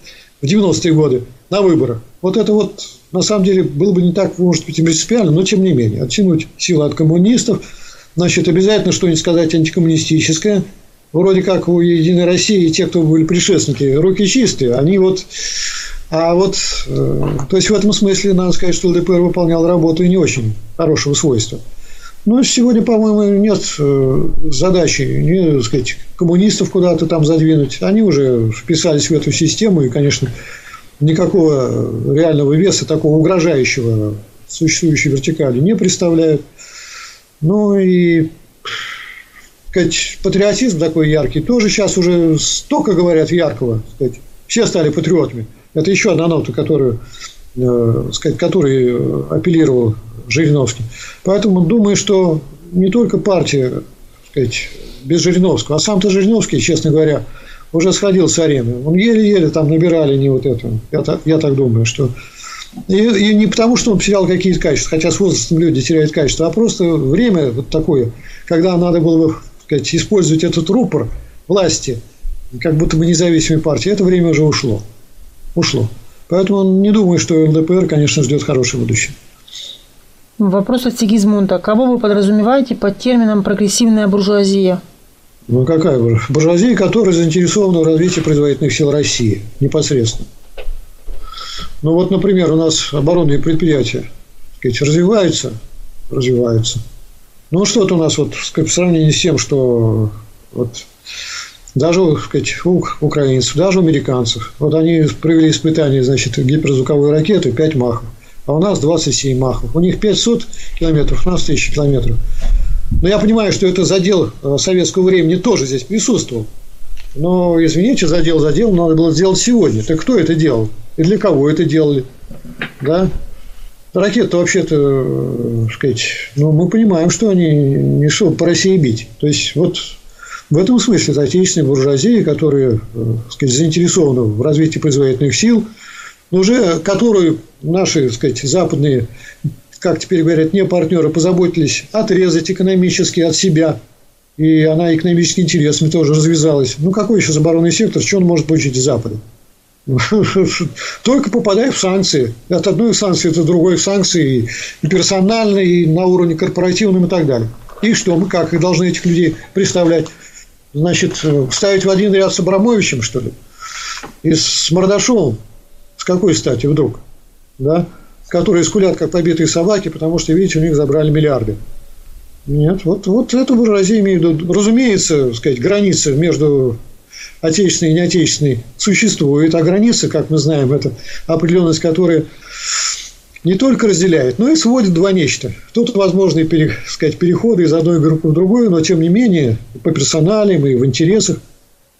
в 90-е годы на выборах. Вот это вот, на самом деле, было бы не так, может быть, принципиально, но тем не менее, оттянуть силы от коммунистов, значит, обязательно что-нибудь сказать антикоммунистическое. Вроде как у Единой России те, кто были предшественники, руки чистые, они вот а вот, э, то есть в этом смысле надо сказать, что ЛДПР выполнял работу и не очень хорошего свойства. Но сегодня, по-моему, нет э, задачи не, так сказать, коммунистов куда-то там задвинуть. Они уже вписались в эту систему и, конечно, никакого реального веса, такого угрожающего существующей вертикали не представляют. Ну и сказать, патриотизм такой яркий тоже сейчас уже столько говорят яркого. Сказать, все стали патриотами. Это еще одна нота, которую, э, сказать, который апеллировал Жириновский. Поэтому думаю, что не только партия, сказать, без Жириновского, а сам-то Жириновский, честно говоря, уже сходил с арены. Он еле-еле там набирали не вот это. Я, так, я так думаю, что и, и не потому, что он потерял какие-то качества, хотя с возрастом люди теряют качества, а просто время вот такое, когда надо было бы сказать, использовать этот рупор власти, как будто бы независимой партии, это время уже ушло. Ушло. Поэтому не думаю, что ЛДПР, конечно, ждет хорошее будущее. Вопрос от Сигизмунда. Кого вы подразумеваете под термином «прогрессивная буржуазия»? Ну, какая буржуазия? которая заинтересована в развитии производительных сил России непосредственно. Ну, вот, например, у нас оборонные предприятия сказать, развиваются, развиваются. Ну, что-то у нас вот в сравнении с тем, что вот даже сказать, у украинцев, даже у американцев. Вот они провели испытания, значит, гиперзвуковой ракеты 5 махов, а у нас 27 махов. У них 500 километров, у нас 1000 километров. Но я понимаю, что это задел э, советского времени тоже здесь присутствовал. Но, извините, задел задел, надо было сделать сегодня. Так кто это делал? И для кого это делали? Да? Ракеты вообще-то, э, сказать, ну, мы понимаем, что они не шел по России бить. То есть, вот в этом смысле отечественные буржуазии, которые э, сказать, заинтересованы в развитии производительных сил, но уже которые наши сказать, западные, как теперь говорят, не партнеры, позаботились отрезать экономически от себя. И она экономически интересами тоже развязалась. Ну, какой еще оборонный сектор? Что он может получить из Запада? [LAUGHS] Только попадая в санкции. От одной санкции до другой санкции и персональной, и на уровне корпоративном и так далее. И что мы как должны этих людей представлять? значит, ставить в один ряд с Абрамовичем, что ли? И с Мордашовым. С какой стати вдруг? Да? Которые скулят, как побитые собаки, потому что, видите, у них забрали миллиарды. Нет, вот, вот это буржуазия имеет в виду. Разумеется, сказать, граница между отечественной и неотечественной существует, а граница, как мы знаем, это определенность, которая не только разделяет, но и сводит два нечто. Тут возможны пере, сказать, переходы из одной группы в другую, но тем не менее по персоналиям и в интересах,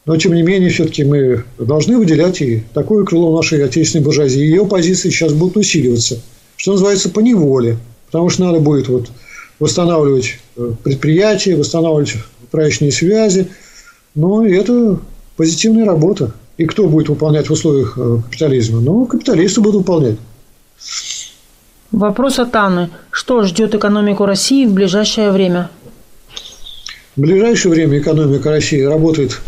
но тем не менее все-таки мы должны выделять и такое крыло нашей отечественной буржуазии. Ее позиции сейчас будут усиливаться, что называется по неволе, потому что надо будет вот восстанавливать э, предприятия, восстанавливать праздничные связи, но это позитивная работа. И кто будет выполнять в условиях э, капитализма? Ну, капиталисты будут выполнять. Вопрос от Анны. Что ждет экономику России в ближайшее время? В ближайшее время экономика России работает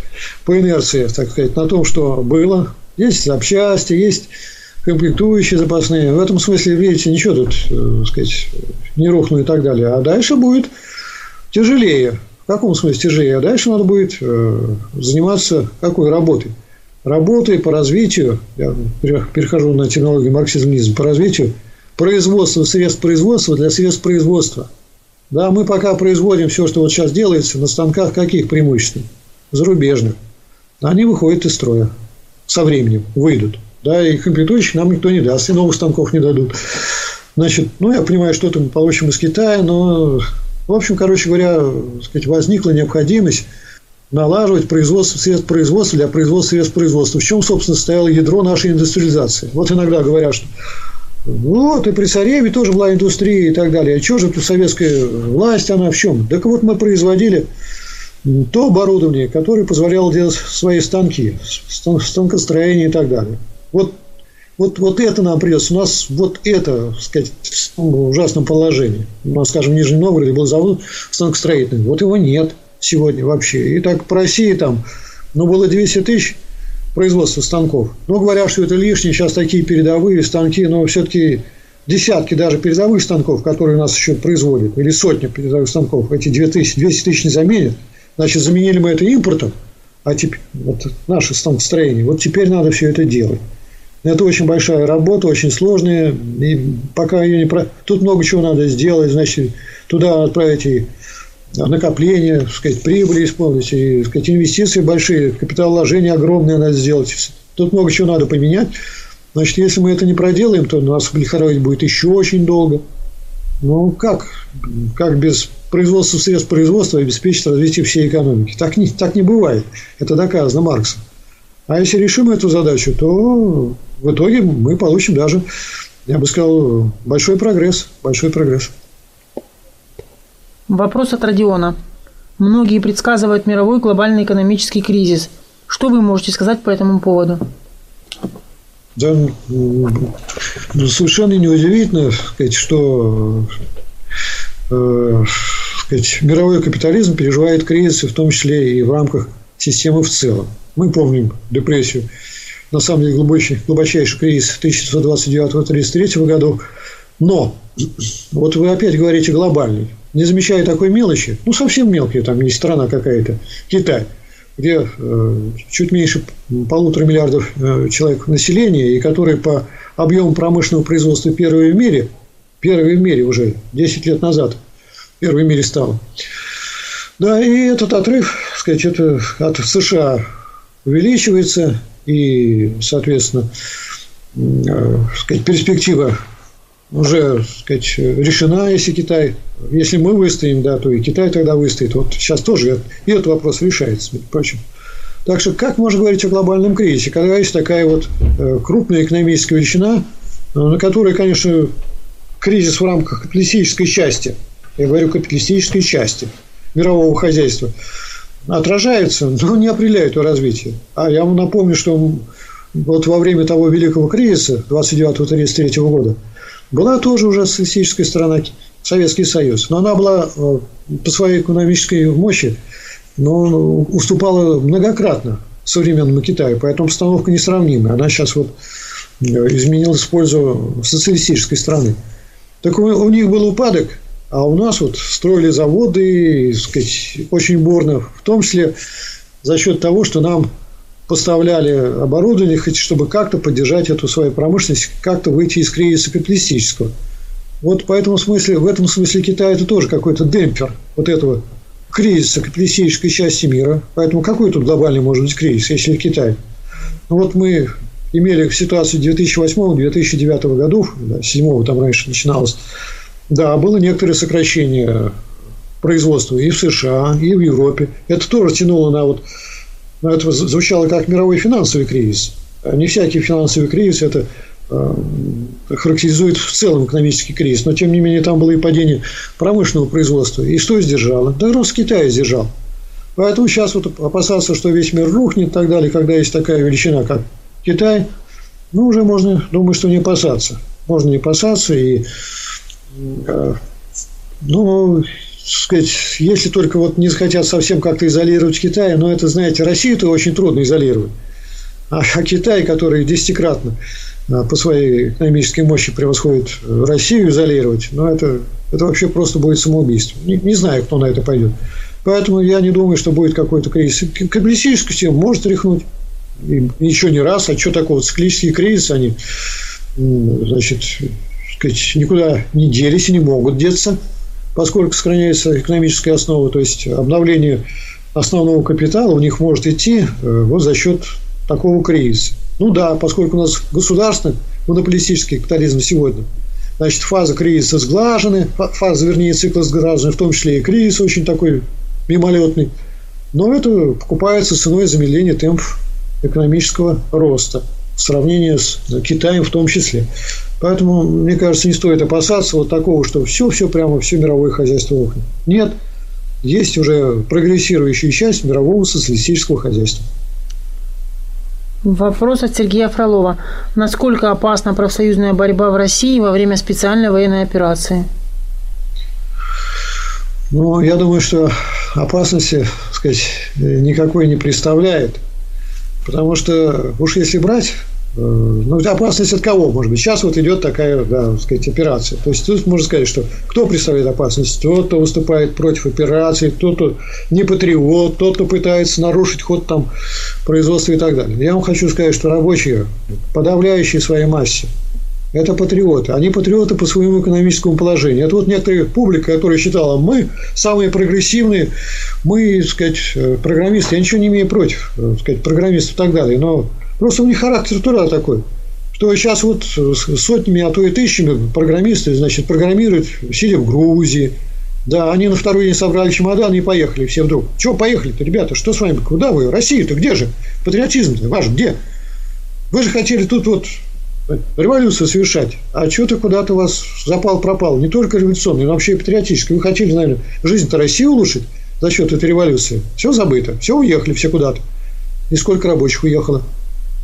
по инерции, так сказать, на том, что было. Есть запчасти, есть комплектующие запасные. В этом смысле, видите, ничего тут, э, так сказать, не рухнуло и так далее. А дальше будет тяжелее. В каком смысле тяжелее? А дальше надо будет э, заниматься какой работой? Работой по развитию, я перехожу на терминологию марксизм по развитию производство средств производства для средств производства. Да, мы пока производим все, что вот сейчас делается, на станках каких преимущественно? Зарубежных. Они выходят из строя. Со временем выйдут. Да, и комплектующих нам никто не даст, и новых станков не дадут. Значит, ну, я понимаю, что-то мы получим из Китая, но, в общем, короче говоря, сказать, возникла необходимость налаживать производство средств производства для производства средств производства. В чем, собственно, стояло ядро нашей индустриализации. Вот иногда говорят, что вот, и при цареве тоже была индустрия и так далее. А что же советская власть, она в чем? Так вот, мы производили то оборудование, которое позволяло делать свои станки, станкостроение и так далее. Вот, вот, вот это нам придется. У нас вот это, сказать, в ужасном положении. У нас, скажем, в Нижнем Новгороде был завод станкостроительный. Вот его нет сегодня вообще. И так по России там, ну, было 200 тысяч производства станков. Но говорят, что это лишние, сейчас такие передовые станки, но все-таки десятки даже передовых станков, которые у нас еще производят, или сотни передовых станков, эти 2000, 200 тысяч не заменят, значит, заменили мы это импортом, а теперь вот наше станкостроение, вот теперь надо все это делать. Это очень большая работа, очень сложная. И пока ее не про... Тут много чего надо сделать. Значит, туда отправить и накопления, так сказать, прибыли исполнить, и, так сказать, инвестиции большие, капиталовложения огромные надо сделать. Тут много чего надо поменять. Значит, если мы это не проделаем, то нас лихорадить будет еще очень долго. Ну, как? Как без производства средств производства обеспечить развитие всей экономики? Так не, так не бывает. Это доказано Марксом. А если решим эту задачу, то в итоге мы получим даже, я бы сказал, большой прогресс. Большой прогресс. Вопрос от Родиона. Многие предсказывают мировой глобальный экономический кризис. Что вы можете сказать по этому поводу? Да, ну, совершенно неудивительно, сказать, что э, сказать, мировой капитализм переживает кризисы, в том числе и в рамках системы в целом. Мы помним депрессию, на самом деле глубочайший, глубочайший кризис 1929-1933 годов. Но вот вы опять говорите глобальный. Не замечая такой мелочи, ну совсем мелкий, там есть страна какая-то, Китай – где э, чуть меньше полутора миллиардов э, человек населения, и который по объему промышленного производства первый в мире, первый в мире уже 10 лет назад, первый в мире стал. Да, и этот отрыв, сказать, это от США увеличивается, и, соответственно, э, сказать, перспектива уже сказать, решена, если Китай, если мы выстоим, да, то и Китай тогда выстоит. Вот сейчас тоже и этот вопрос решается, между прочим. Так что как можно говорить о глобальном кризисе, когда есть такая вот э, крупная экономическая величина, э, на которой, конечно, кризис в рамках капиталистической части, я говорю капиталистической части мирового хозяйства, отражается, [LAUGHS] но не определяет его развитие. А я вам напомню, что вот во время того великого кризиса 29-33 года была тоже уже социалистическая страна, Советский Союз. Но она была э, по своей экономической мощи, но уступала многократно современному Китаю. Поэтому обстановка несравнимая. Она сейчас вот э, изменилась в пользу социалистической страны. Так у них был упадок, а у нас вот строили заводы, сказать, очень бурно, в том числе за счет того, что нам поставляли оборудование, хоть чтобы как-то поддержать эту свою промышленность, как-то выйти из кризиса капиталистического. Вот по этому смысле, в этом смысле Китай это тоже какой-то демпфер вот этого кризиса капиталистической части мира. Поэтому какой тут глобальный может быть кризис, если Китай? Ну, вот мы имели ситуацию 2008-2009 годов, да, 7 там раньше начиналось, да, было некоторое сокращение производства и в США, и в Европе. Это тоже тянуло на вот но это звучало как мировой финансовый кризис. А не всякий финансовый кризис это э, характеризует в целом экономический кризис. Но, тем не менее, там было и падение промышленного производства. И что сдержало? Да рост Китая сдержал. Поэтому сейчас вот опасаться, что весь мир рухнет и так далее, когда есть такая величина, как Китай, ну, уже можно, думаю, что не опасаться. Можно не опасаться. И, ну, сказать, если только вот не захотят совсем как-то изолировать Китай, но это, знаете, Россию-то очень трудно изолировать. А, а Китай, который десятикратно а, по своей экономической мощи превосходит Россию изолировать, ну, это, это вообще просто будет самоубийство. Не, не знаю, кто на это пойдет. Поэтому я не думаю, что будет какой-то кризис. Капиталистическую систему может рехнуть. И еще не раз. А что такого? Циклические кризисы, они, значит, сказать, никуда не делись и не могут деться поскольку сохраняется экономическая основа, то есть обновление основного капитала у них может идти э, вот за счет такого кризиса. Ну да, поскольку у нас государственный монополистический капитализм сегодня, значит, фаза кризиса сглажены, фаза, вернее, цикла сглажены, в том числе и кризис очень такой мимолетный. Но это покупается ценой замедления темпов экономического роста в сравнении с Китаем в том числе. Поэтому, мне кажется, не стоит опасаться вот такого, что все, все прямо, все мировое хозяйство рухнет. Нет, есть уже прогрессирующая часть мирового социалистического хозяйства. Вопрос от Сергея Фролова. Насколько опасна профсоюзная борьба в России во время специальной военной операции? Ну, я думаю, что опасности, сказать, никакой не представляет. Потому что уж если брать ну, опасность от кого, может быть? Сейчас вот идет такая, да, так сказать, операция. То есть, тут можно сказать, что кто представляет опасность? Тот, кто выступает против операции, тот, кто не патриот, тот, кто пытается нарушить ход там производства и так далее. Я вам хочу сказать, что рабочие, подавляющие своей массе, это патриоты. Они патриоты по своему экономическому положению. Это вот некоторая публика, которая считала, мы самые прогрессивные, мы, так сказать, э, программисты. Я ничего не имею против, э, так сказать, программистов и так далее. Но Просто у них характер труда такой, что сейчас вот сотнями, а то и тысячами программисты, значит, программируют, сидя в Грузии. Да, они на второй день собрали чемодан и поехали все вдруг. Чего поехали-то, ребята? Что с вами? Куда вы? Россия-то где же? Патриотизм-то ваш где? Вы же хотели тут вот революцию совершать, а что-то куда-то у вас запал-пропал. Не только революционный, но вообще и патриотический. Вы хотели, наверное, жизнь-то России улучшить за счет этой революции. Все забыто. Все уехали, все куда-то. И сколько рабочих уехало?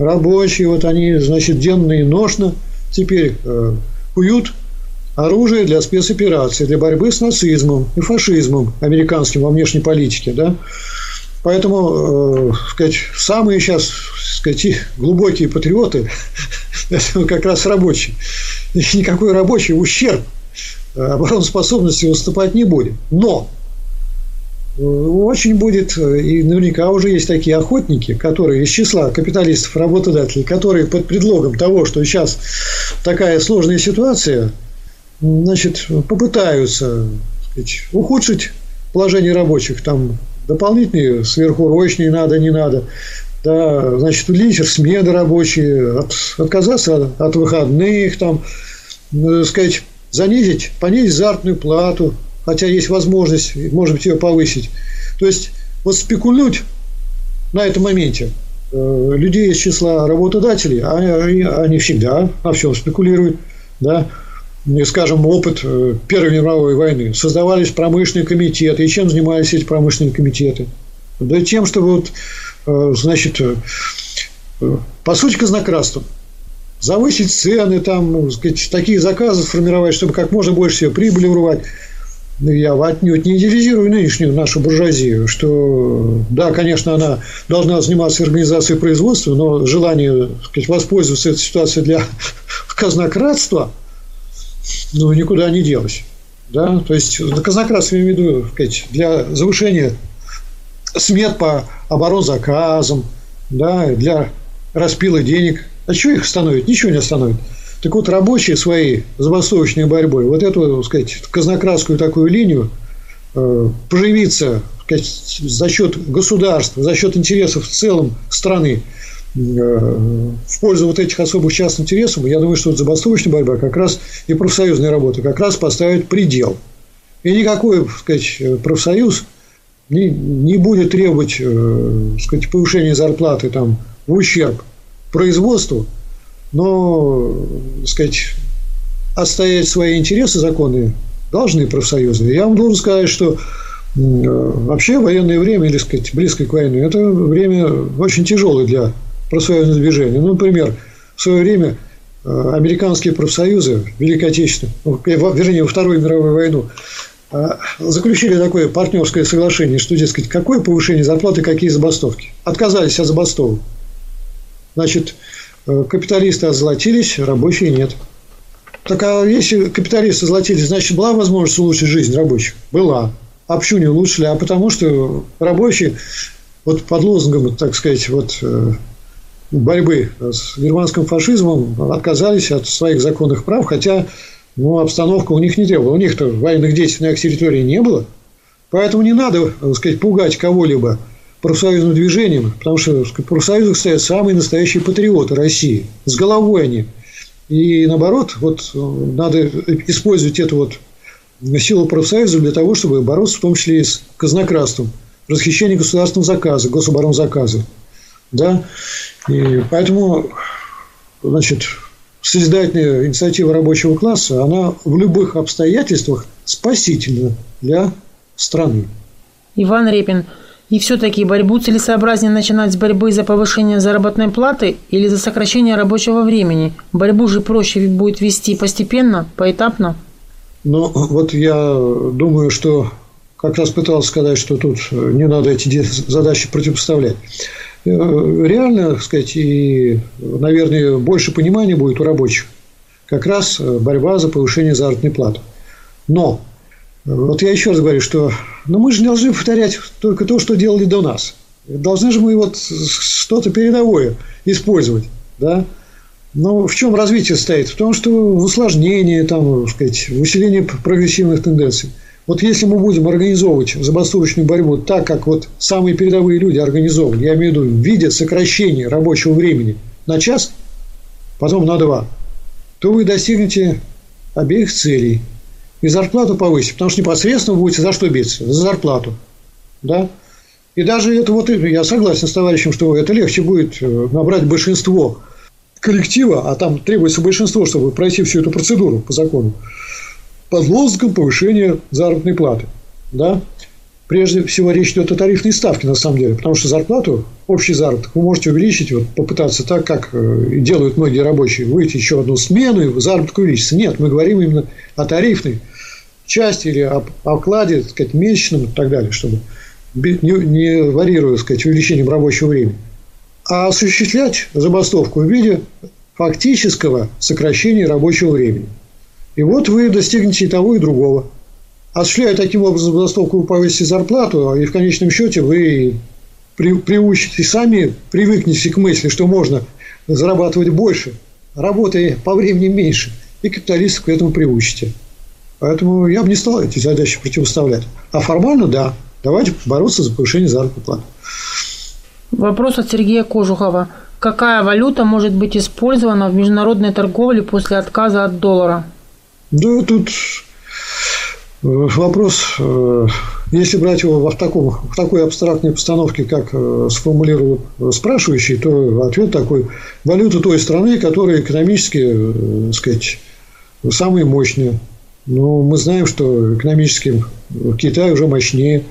Рабочие, вот они, значит, денно и ношно теперь э, куют оружие для спецопераций, для борьбы с нацизмом и фашизмом американским во внешней политике, да. Поэтому, э, сказать, самые сейчас, сказать, глубокие патриоты [LAUGHS] – это как раз рабочие. И никакой рабочий ущерб обороноспособности выступать не будет. Но очень будет, и наверняка уже есть такие охотники, которые из числа капиталистов, работодателей, которые под предлогом того, что сейчас такая сложная ситуация, значит, попытаются сказать, ухудшить положение рабочих, там дополнительные сверхурочные надо, не надо, да, значит, увеличить смены рабочие, от, отказаться от, от выходных, там, э, сказать, занизить, понизить заработную плату, хотя есть возможность, может быть, ее повысить. То есть, вот спекулировать на этом моменте э, людей из числа работодателей, они, они всегда на всем спекулируют, да, и, скажем, опыт э, Первой мировой войны. Создавались промышленные комитеты. И чем занимались эти промышленные комитеты? Да тем, чтобы вот, э, значит, по сути, казнократством. Завысить цены, там, сказать, такие заказы сформировать, чтобы как можно больше себе прибыли урвать. Ну, я отнюдь не идеализирую нынешнюю нашу буржуазию, что, да, конечно, она должна заниматься организацией производства, но желание сказать, воспользоваться этой ситуацией для [LAUGHS] казнократства, ну, никуда не делось. Да? То есть, казнократство я имею в виду сказать, для завышения смет по оборонзаказам, да, для распила денег. А что их остановит? Ничего не остановит. Так вот, рабочие своей забастовочной борьбой вот эту, так сказать, казнократскую такую линию э, поживиться сказать, за счет государства, за счет интересов в целом страны э, в пользу вот этих особых частных интересов, я думаю, что вот забастовочная борьба как раз и профсоюзная работа как раз поставит предел. И никакой так сказать, профсоюз не, не будет требовать э, сказать, повышения зарплаты там, в ущерб производству – но, так сказать, отстоять свои интересы законные должны профсоюзы. Я вам должен сказать, что вообще военное время, или сказать, близкое к войне, это время очень тяжелое для профсоюзного движения. Ну, например, в свое время э, американские профсоюзы Великой Отечественной, ну, вернее, во Вторую мировую войну, э, заключили такое партнерское соглашение, что, дескать, какое повышение зарплаты, какие забастовки. Отказались от забастовок. Значит, Э, капиталисты озолотились, рабочие нет. Так а если капиталисты озолотились, значит, была возможность улучшить жизнь рабочих? Была. А почему не улучшили? А потому что рабочие вот под лозунгом, так сказать, вот э, борьбы с германским фашизмом отказались от своих законных прав, хотя ну, обстановка у них не требовала. У них-то военных действий на их территории не было. Поэтому не надо, так сказать, пугать кого-либо – профсоюзным движением, потому что в профсоюзах стоят самые настоящие патриоты России. С головой они. И наоборот, вот надо использовать эту вот силу профсоюза для того, чтобы бороться в том числе и с казнократством, расхищением государственного заказа, гособоронзаказа. Да? И поэтому, значит, созидательная инициатива рабочего класса, она в любых обстоятельствах спасительна для страны. Иван Репин, и все-таки борьбу целесообразнее начинать с борьбы за повышение заработной платы или за сокращение рабочего времени? Борьбу же проще будет вести постепенно, поэтапно? Ну, вот я думаю, что как раз пытался сказать, что тут не надо эти задачи противопоставлять. реально, так сказать, и, наверное, больше понимания будет у рабочих. Как раз борьба за повышение заработной платы. Но, вот я еще раз говорю, что ну, мы же не должны повторять только то, что делали до нас. Должны же мы вот что-то передовое использовать. Да? Но в чем развитие стоит? В том, что в усложнении, там, сказать, в усилении прогрессивных тенденций. Вот если мы будем организовывать забастовочную борьбу так, как вот самые передовые люди организовывали, я имею в виду в виде сокращения рабочего времени на час, потом на два, то вы достигнете обеих целей. И зарплату повысить, потому что непосредственно будете за что биться? За зарплату. Да? И даже это вот, я согласен с товарищем, что это легче будет э, набрать большинство коллектива, а там требуется большинство, чтобы пройти всю эту процедуру по закону, под лозунгом повышения заработной платы. Да? Прежде всего, речь идет о тарифной ставке, на самом деле, потому что зарплату, общий заработок вы можете увеличить, вот, попытаться так, как э, делают многие рабочие, выйти еще одну смену, и заработок увеличится. Нет, мы говорим именно о тарифной части или о окладе, так сказать, месячном и так далее, чтобы не, не варьируя, так сказать, увеличением рабочего времени а осуществлять забастовку в виде фактического сокращения рабочего времени. И вот вы достигнете и того, и другого. Осуществляя таким образом забастовку, вы повысите зарплату, и в конечном счете вы при, приучите сами, привыкнете к мысли, что можно зарабатывать больше, работая по времени меньше, и капиталистов к этому приучите. Поэтому я бы не стал эти задачи противоставлять. А формально, да, давайте бороться за повышение заработной платы. Вопрос от Сергея Кожухова. Какая валюта может быть использована в международной торговле после отказа от доллара? Да, тут э, вопрос, э, если брать его в, таком, в такой абстрактной постановке, как э, сформулировал спрашивающий, то ответ такой. Валюта той страны, которая экономически, так сказать, самые мощные. Но мы знаем, что экономически Китай уже мощнее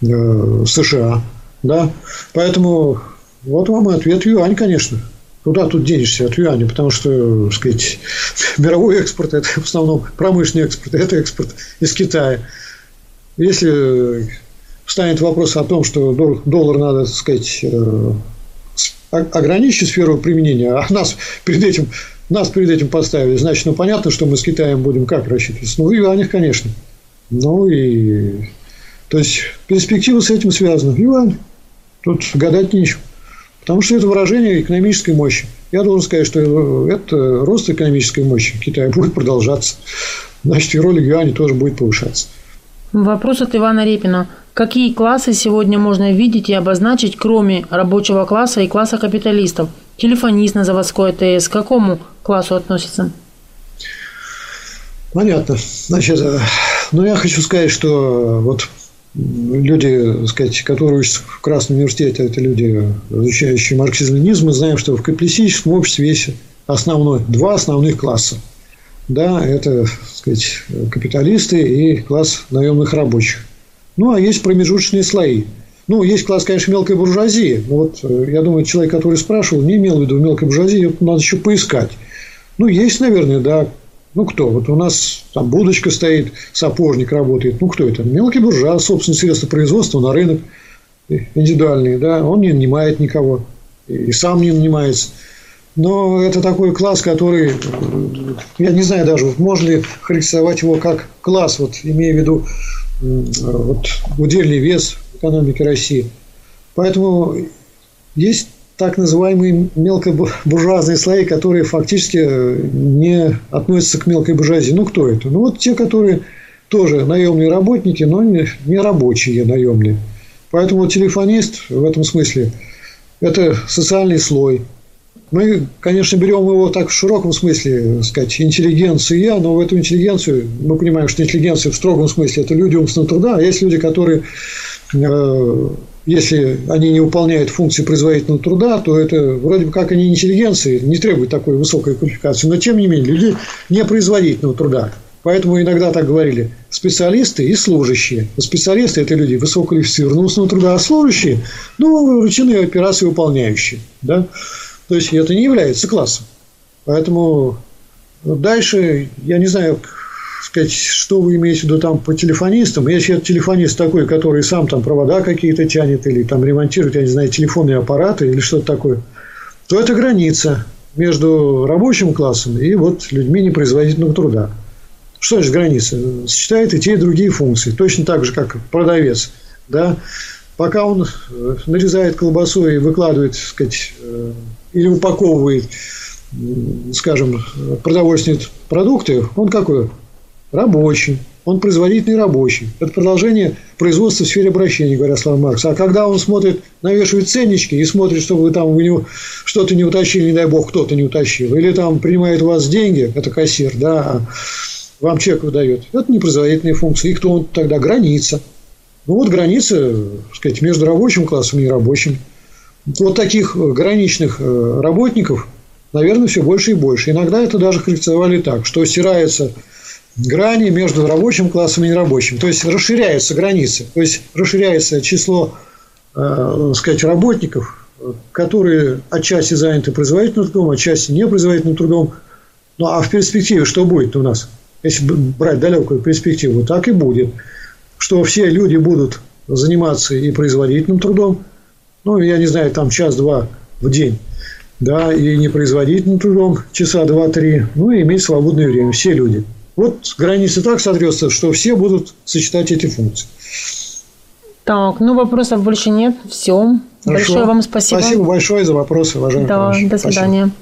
США. Да? Поэтому вот вам и ответ юань, конечно. Куда тут денешься от юаня? Потому что, так сказать, [LAUGHS] мировой экспорт – это в основном промышленный экспорт, это экспорт из Китая. Если встанет вопрос о том, что доллар надо, так сказать, э, ограничить сферу применения, а нас перед этим, нас перед этим поставили, значит, ну, понятно, что мы с Китаем будем как рассчитываться? Ну, в юанях, конечно. Ну, и... То есть, перспектива с этим связана. Юань. Тут гадать нечего. Потому что это выражение экономической мощи. Я должен сказать, что это рост экономической мощи Китая [LAUGHS] будет продолжаться. Значит, и роль юаня тоже будет повышаться. Вопрос от Ивана Репина. Какие классы сегодня можно видеть и обозначить, кроме рабочего класса и класса капиталистов? Телефонист на заводской АТС к какому классу относится? Понятно. Значит, э, ну, я хочу сказать, что вот люди, так сказать, которые учатся в Красном университете, это люди, изучающие марксизм-ленизм, мы знаем, что в капиталистическом обществе есть основной, два основных класса. Да, это, так сказать, капиталисты и класс наемных рабочих. Ну, а есть промежуточные слои. Ну, есть класс, конечно, мелкой буржуазии. Но вот э, я думаю, человек, который спрашивал, не имел в виду мелкой буржуазии, надо еще поискать. Ну, есть, наверное, да, ну, кто? Вот у нас там будочка стоит, сапожник работает. Ну, кто это? Мелкий буржуа, собственные средства производства на рынок индивидуальные, да, он не нанимает никого и сам не нанимается. Но это такой класс, который, я не знаю даже, можно ли характеризовать его как класс, вот имея в виду вот, удельный вес экономики России. Поэтому есть так называемые мелкобуржуазные слои, которые фактически э, не относятся к мелкой буржуазии. Ну, кто это? Ну, вот те, которые тоже наемные работники, но не, не рабочие наемные. Поэтому телефонист в этом смысле – это социальный слой. Мы, конечно, берем его так в широком смысле, сказать, интеллигенция, но в эту интеллигенцию мы понимаем, что интеллигенция в строгом смысле – это люди умственного труда, а есть люди, которые э, если они не выполняют функции производительного труда, то это вроде бы как они интеллигенции, не требуют такой высокой квалификации, но тем не менее люди непроизводительного труда. Поэтому иногда так говорили специалисты и служащие. Специалисты – это люди высококвалифицированного умственного труда, а служащие – ну, рутинные операции выполняющие. Да? То есть, это не является классом. Поэтому дальше, я не знаю, сказать, что вы имеете в виду там по телефонистам. Если это телефонист такой, который сам там провода какие-то тянет или там ремонтирует, я не знаю, телефонные аппараты или что-то такое, то это граница между рабочим классом и вот людьми непроизводительного труда. Что значит граница? Сочетает и те, и другие функции. Точно так же, как продавец. Да? Пока он э, нарезает колбасу и выкладывает, так сказать, э, или упаковывает, скажем, продовольственные продукты, он какой? Рабочий. Он производительный рабочий. Это продолжение производства в сфере обращения, говоря Слава Маркс. А когда он смотрит, навешивает ценнички и смотрит, чтобы вы там у него что-то не утащили, не дай бог, кто-то не утащил. Или там принимает у вас деньги, это кассир, да, а вам чек выдает. Это непроизводительные функции. И кто он тогда? Граница. Ну, вот граница, так сказать, между рабочим классом и нерабочим. Вот таких граничных э, работников, наверное, все больше и больше. Иногда это даже характеризовали так, что стирается грани между рабочим классом и нерабочим. То есть расширяются границы, то есть расширяется число э, сказать, работников, которые отчасти заняты производительным трудом, отчасти непроизводительным трудом. Ну а в перспективе что будет у нас? Если брать далекую перспективу, так и будет. Что все люди будут заниматься и производительным трудом, ну, я не знаю, там час-два в день, да, и непроизводительным трудом часа два-три, ну, и иметь свободное время, все люди. Вот граница так сотрется, что все будут сочетать эти функции. Так, ну вопросов больше нет. Все. Большое вам спасибо. Спасибо большое за вопросы, уважаемые Да, до свидания. Спасибо.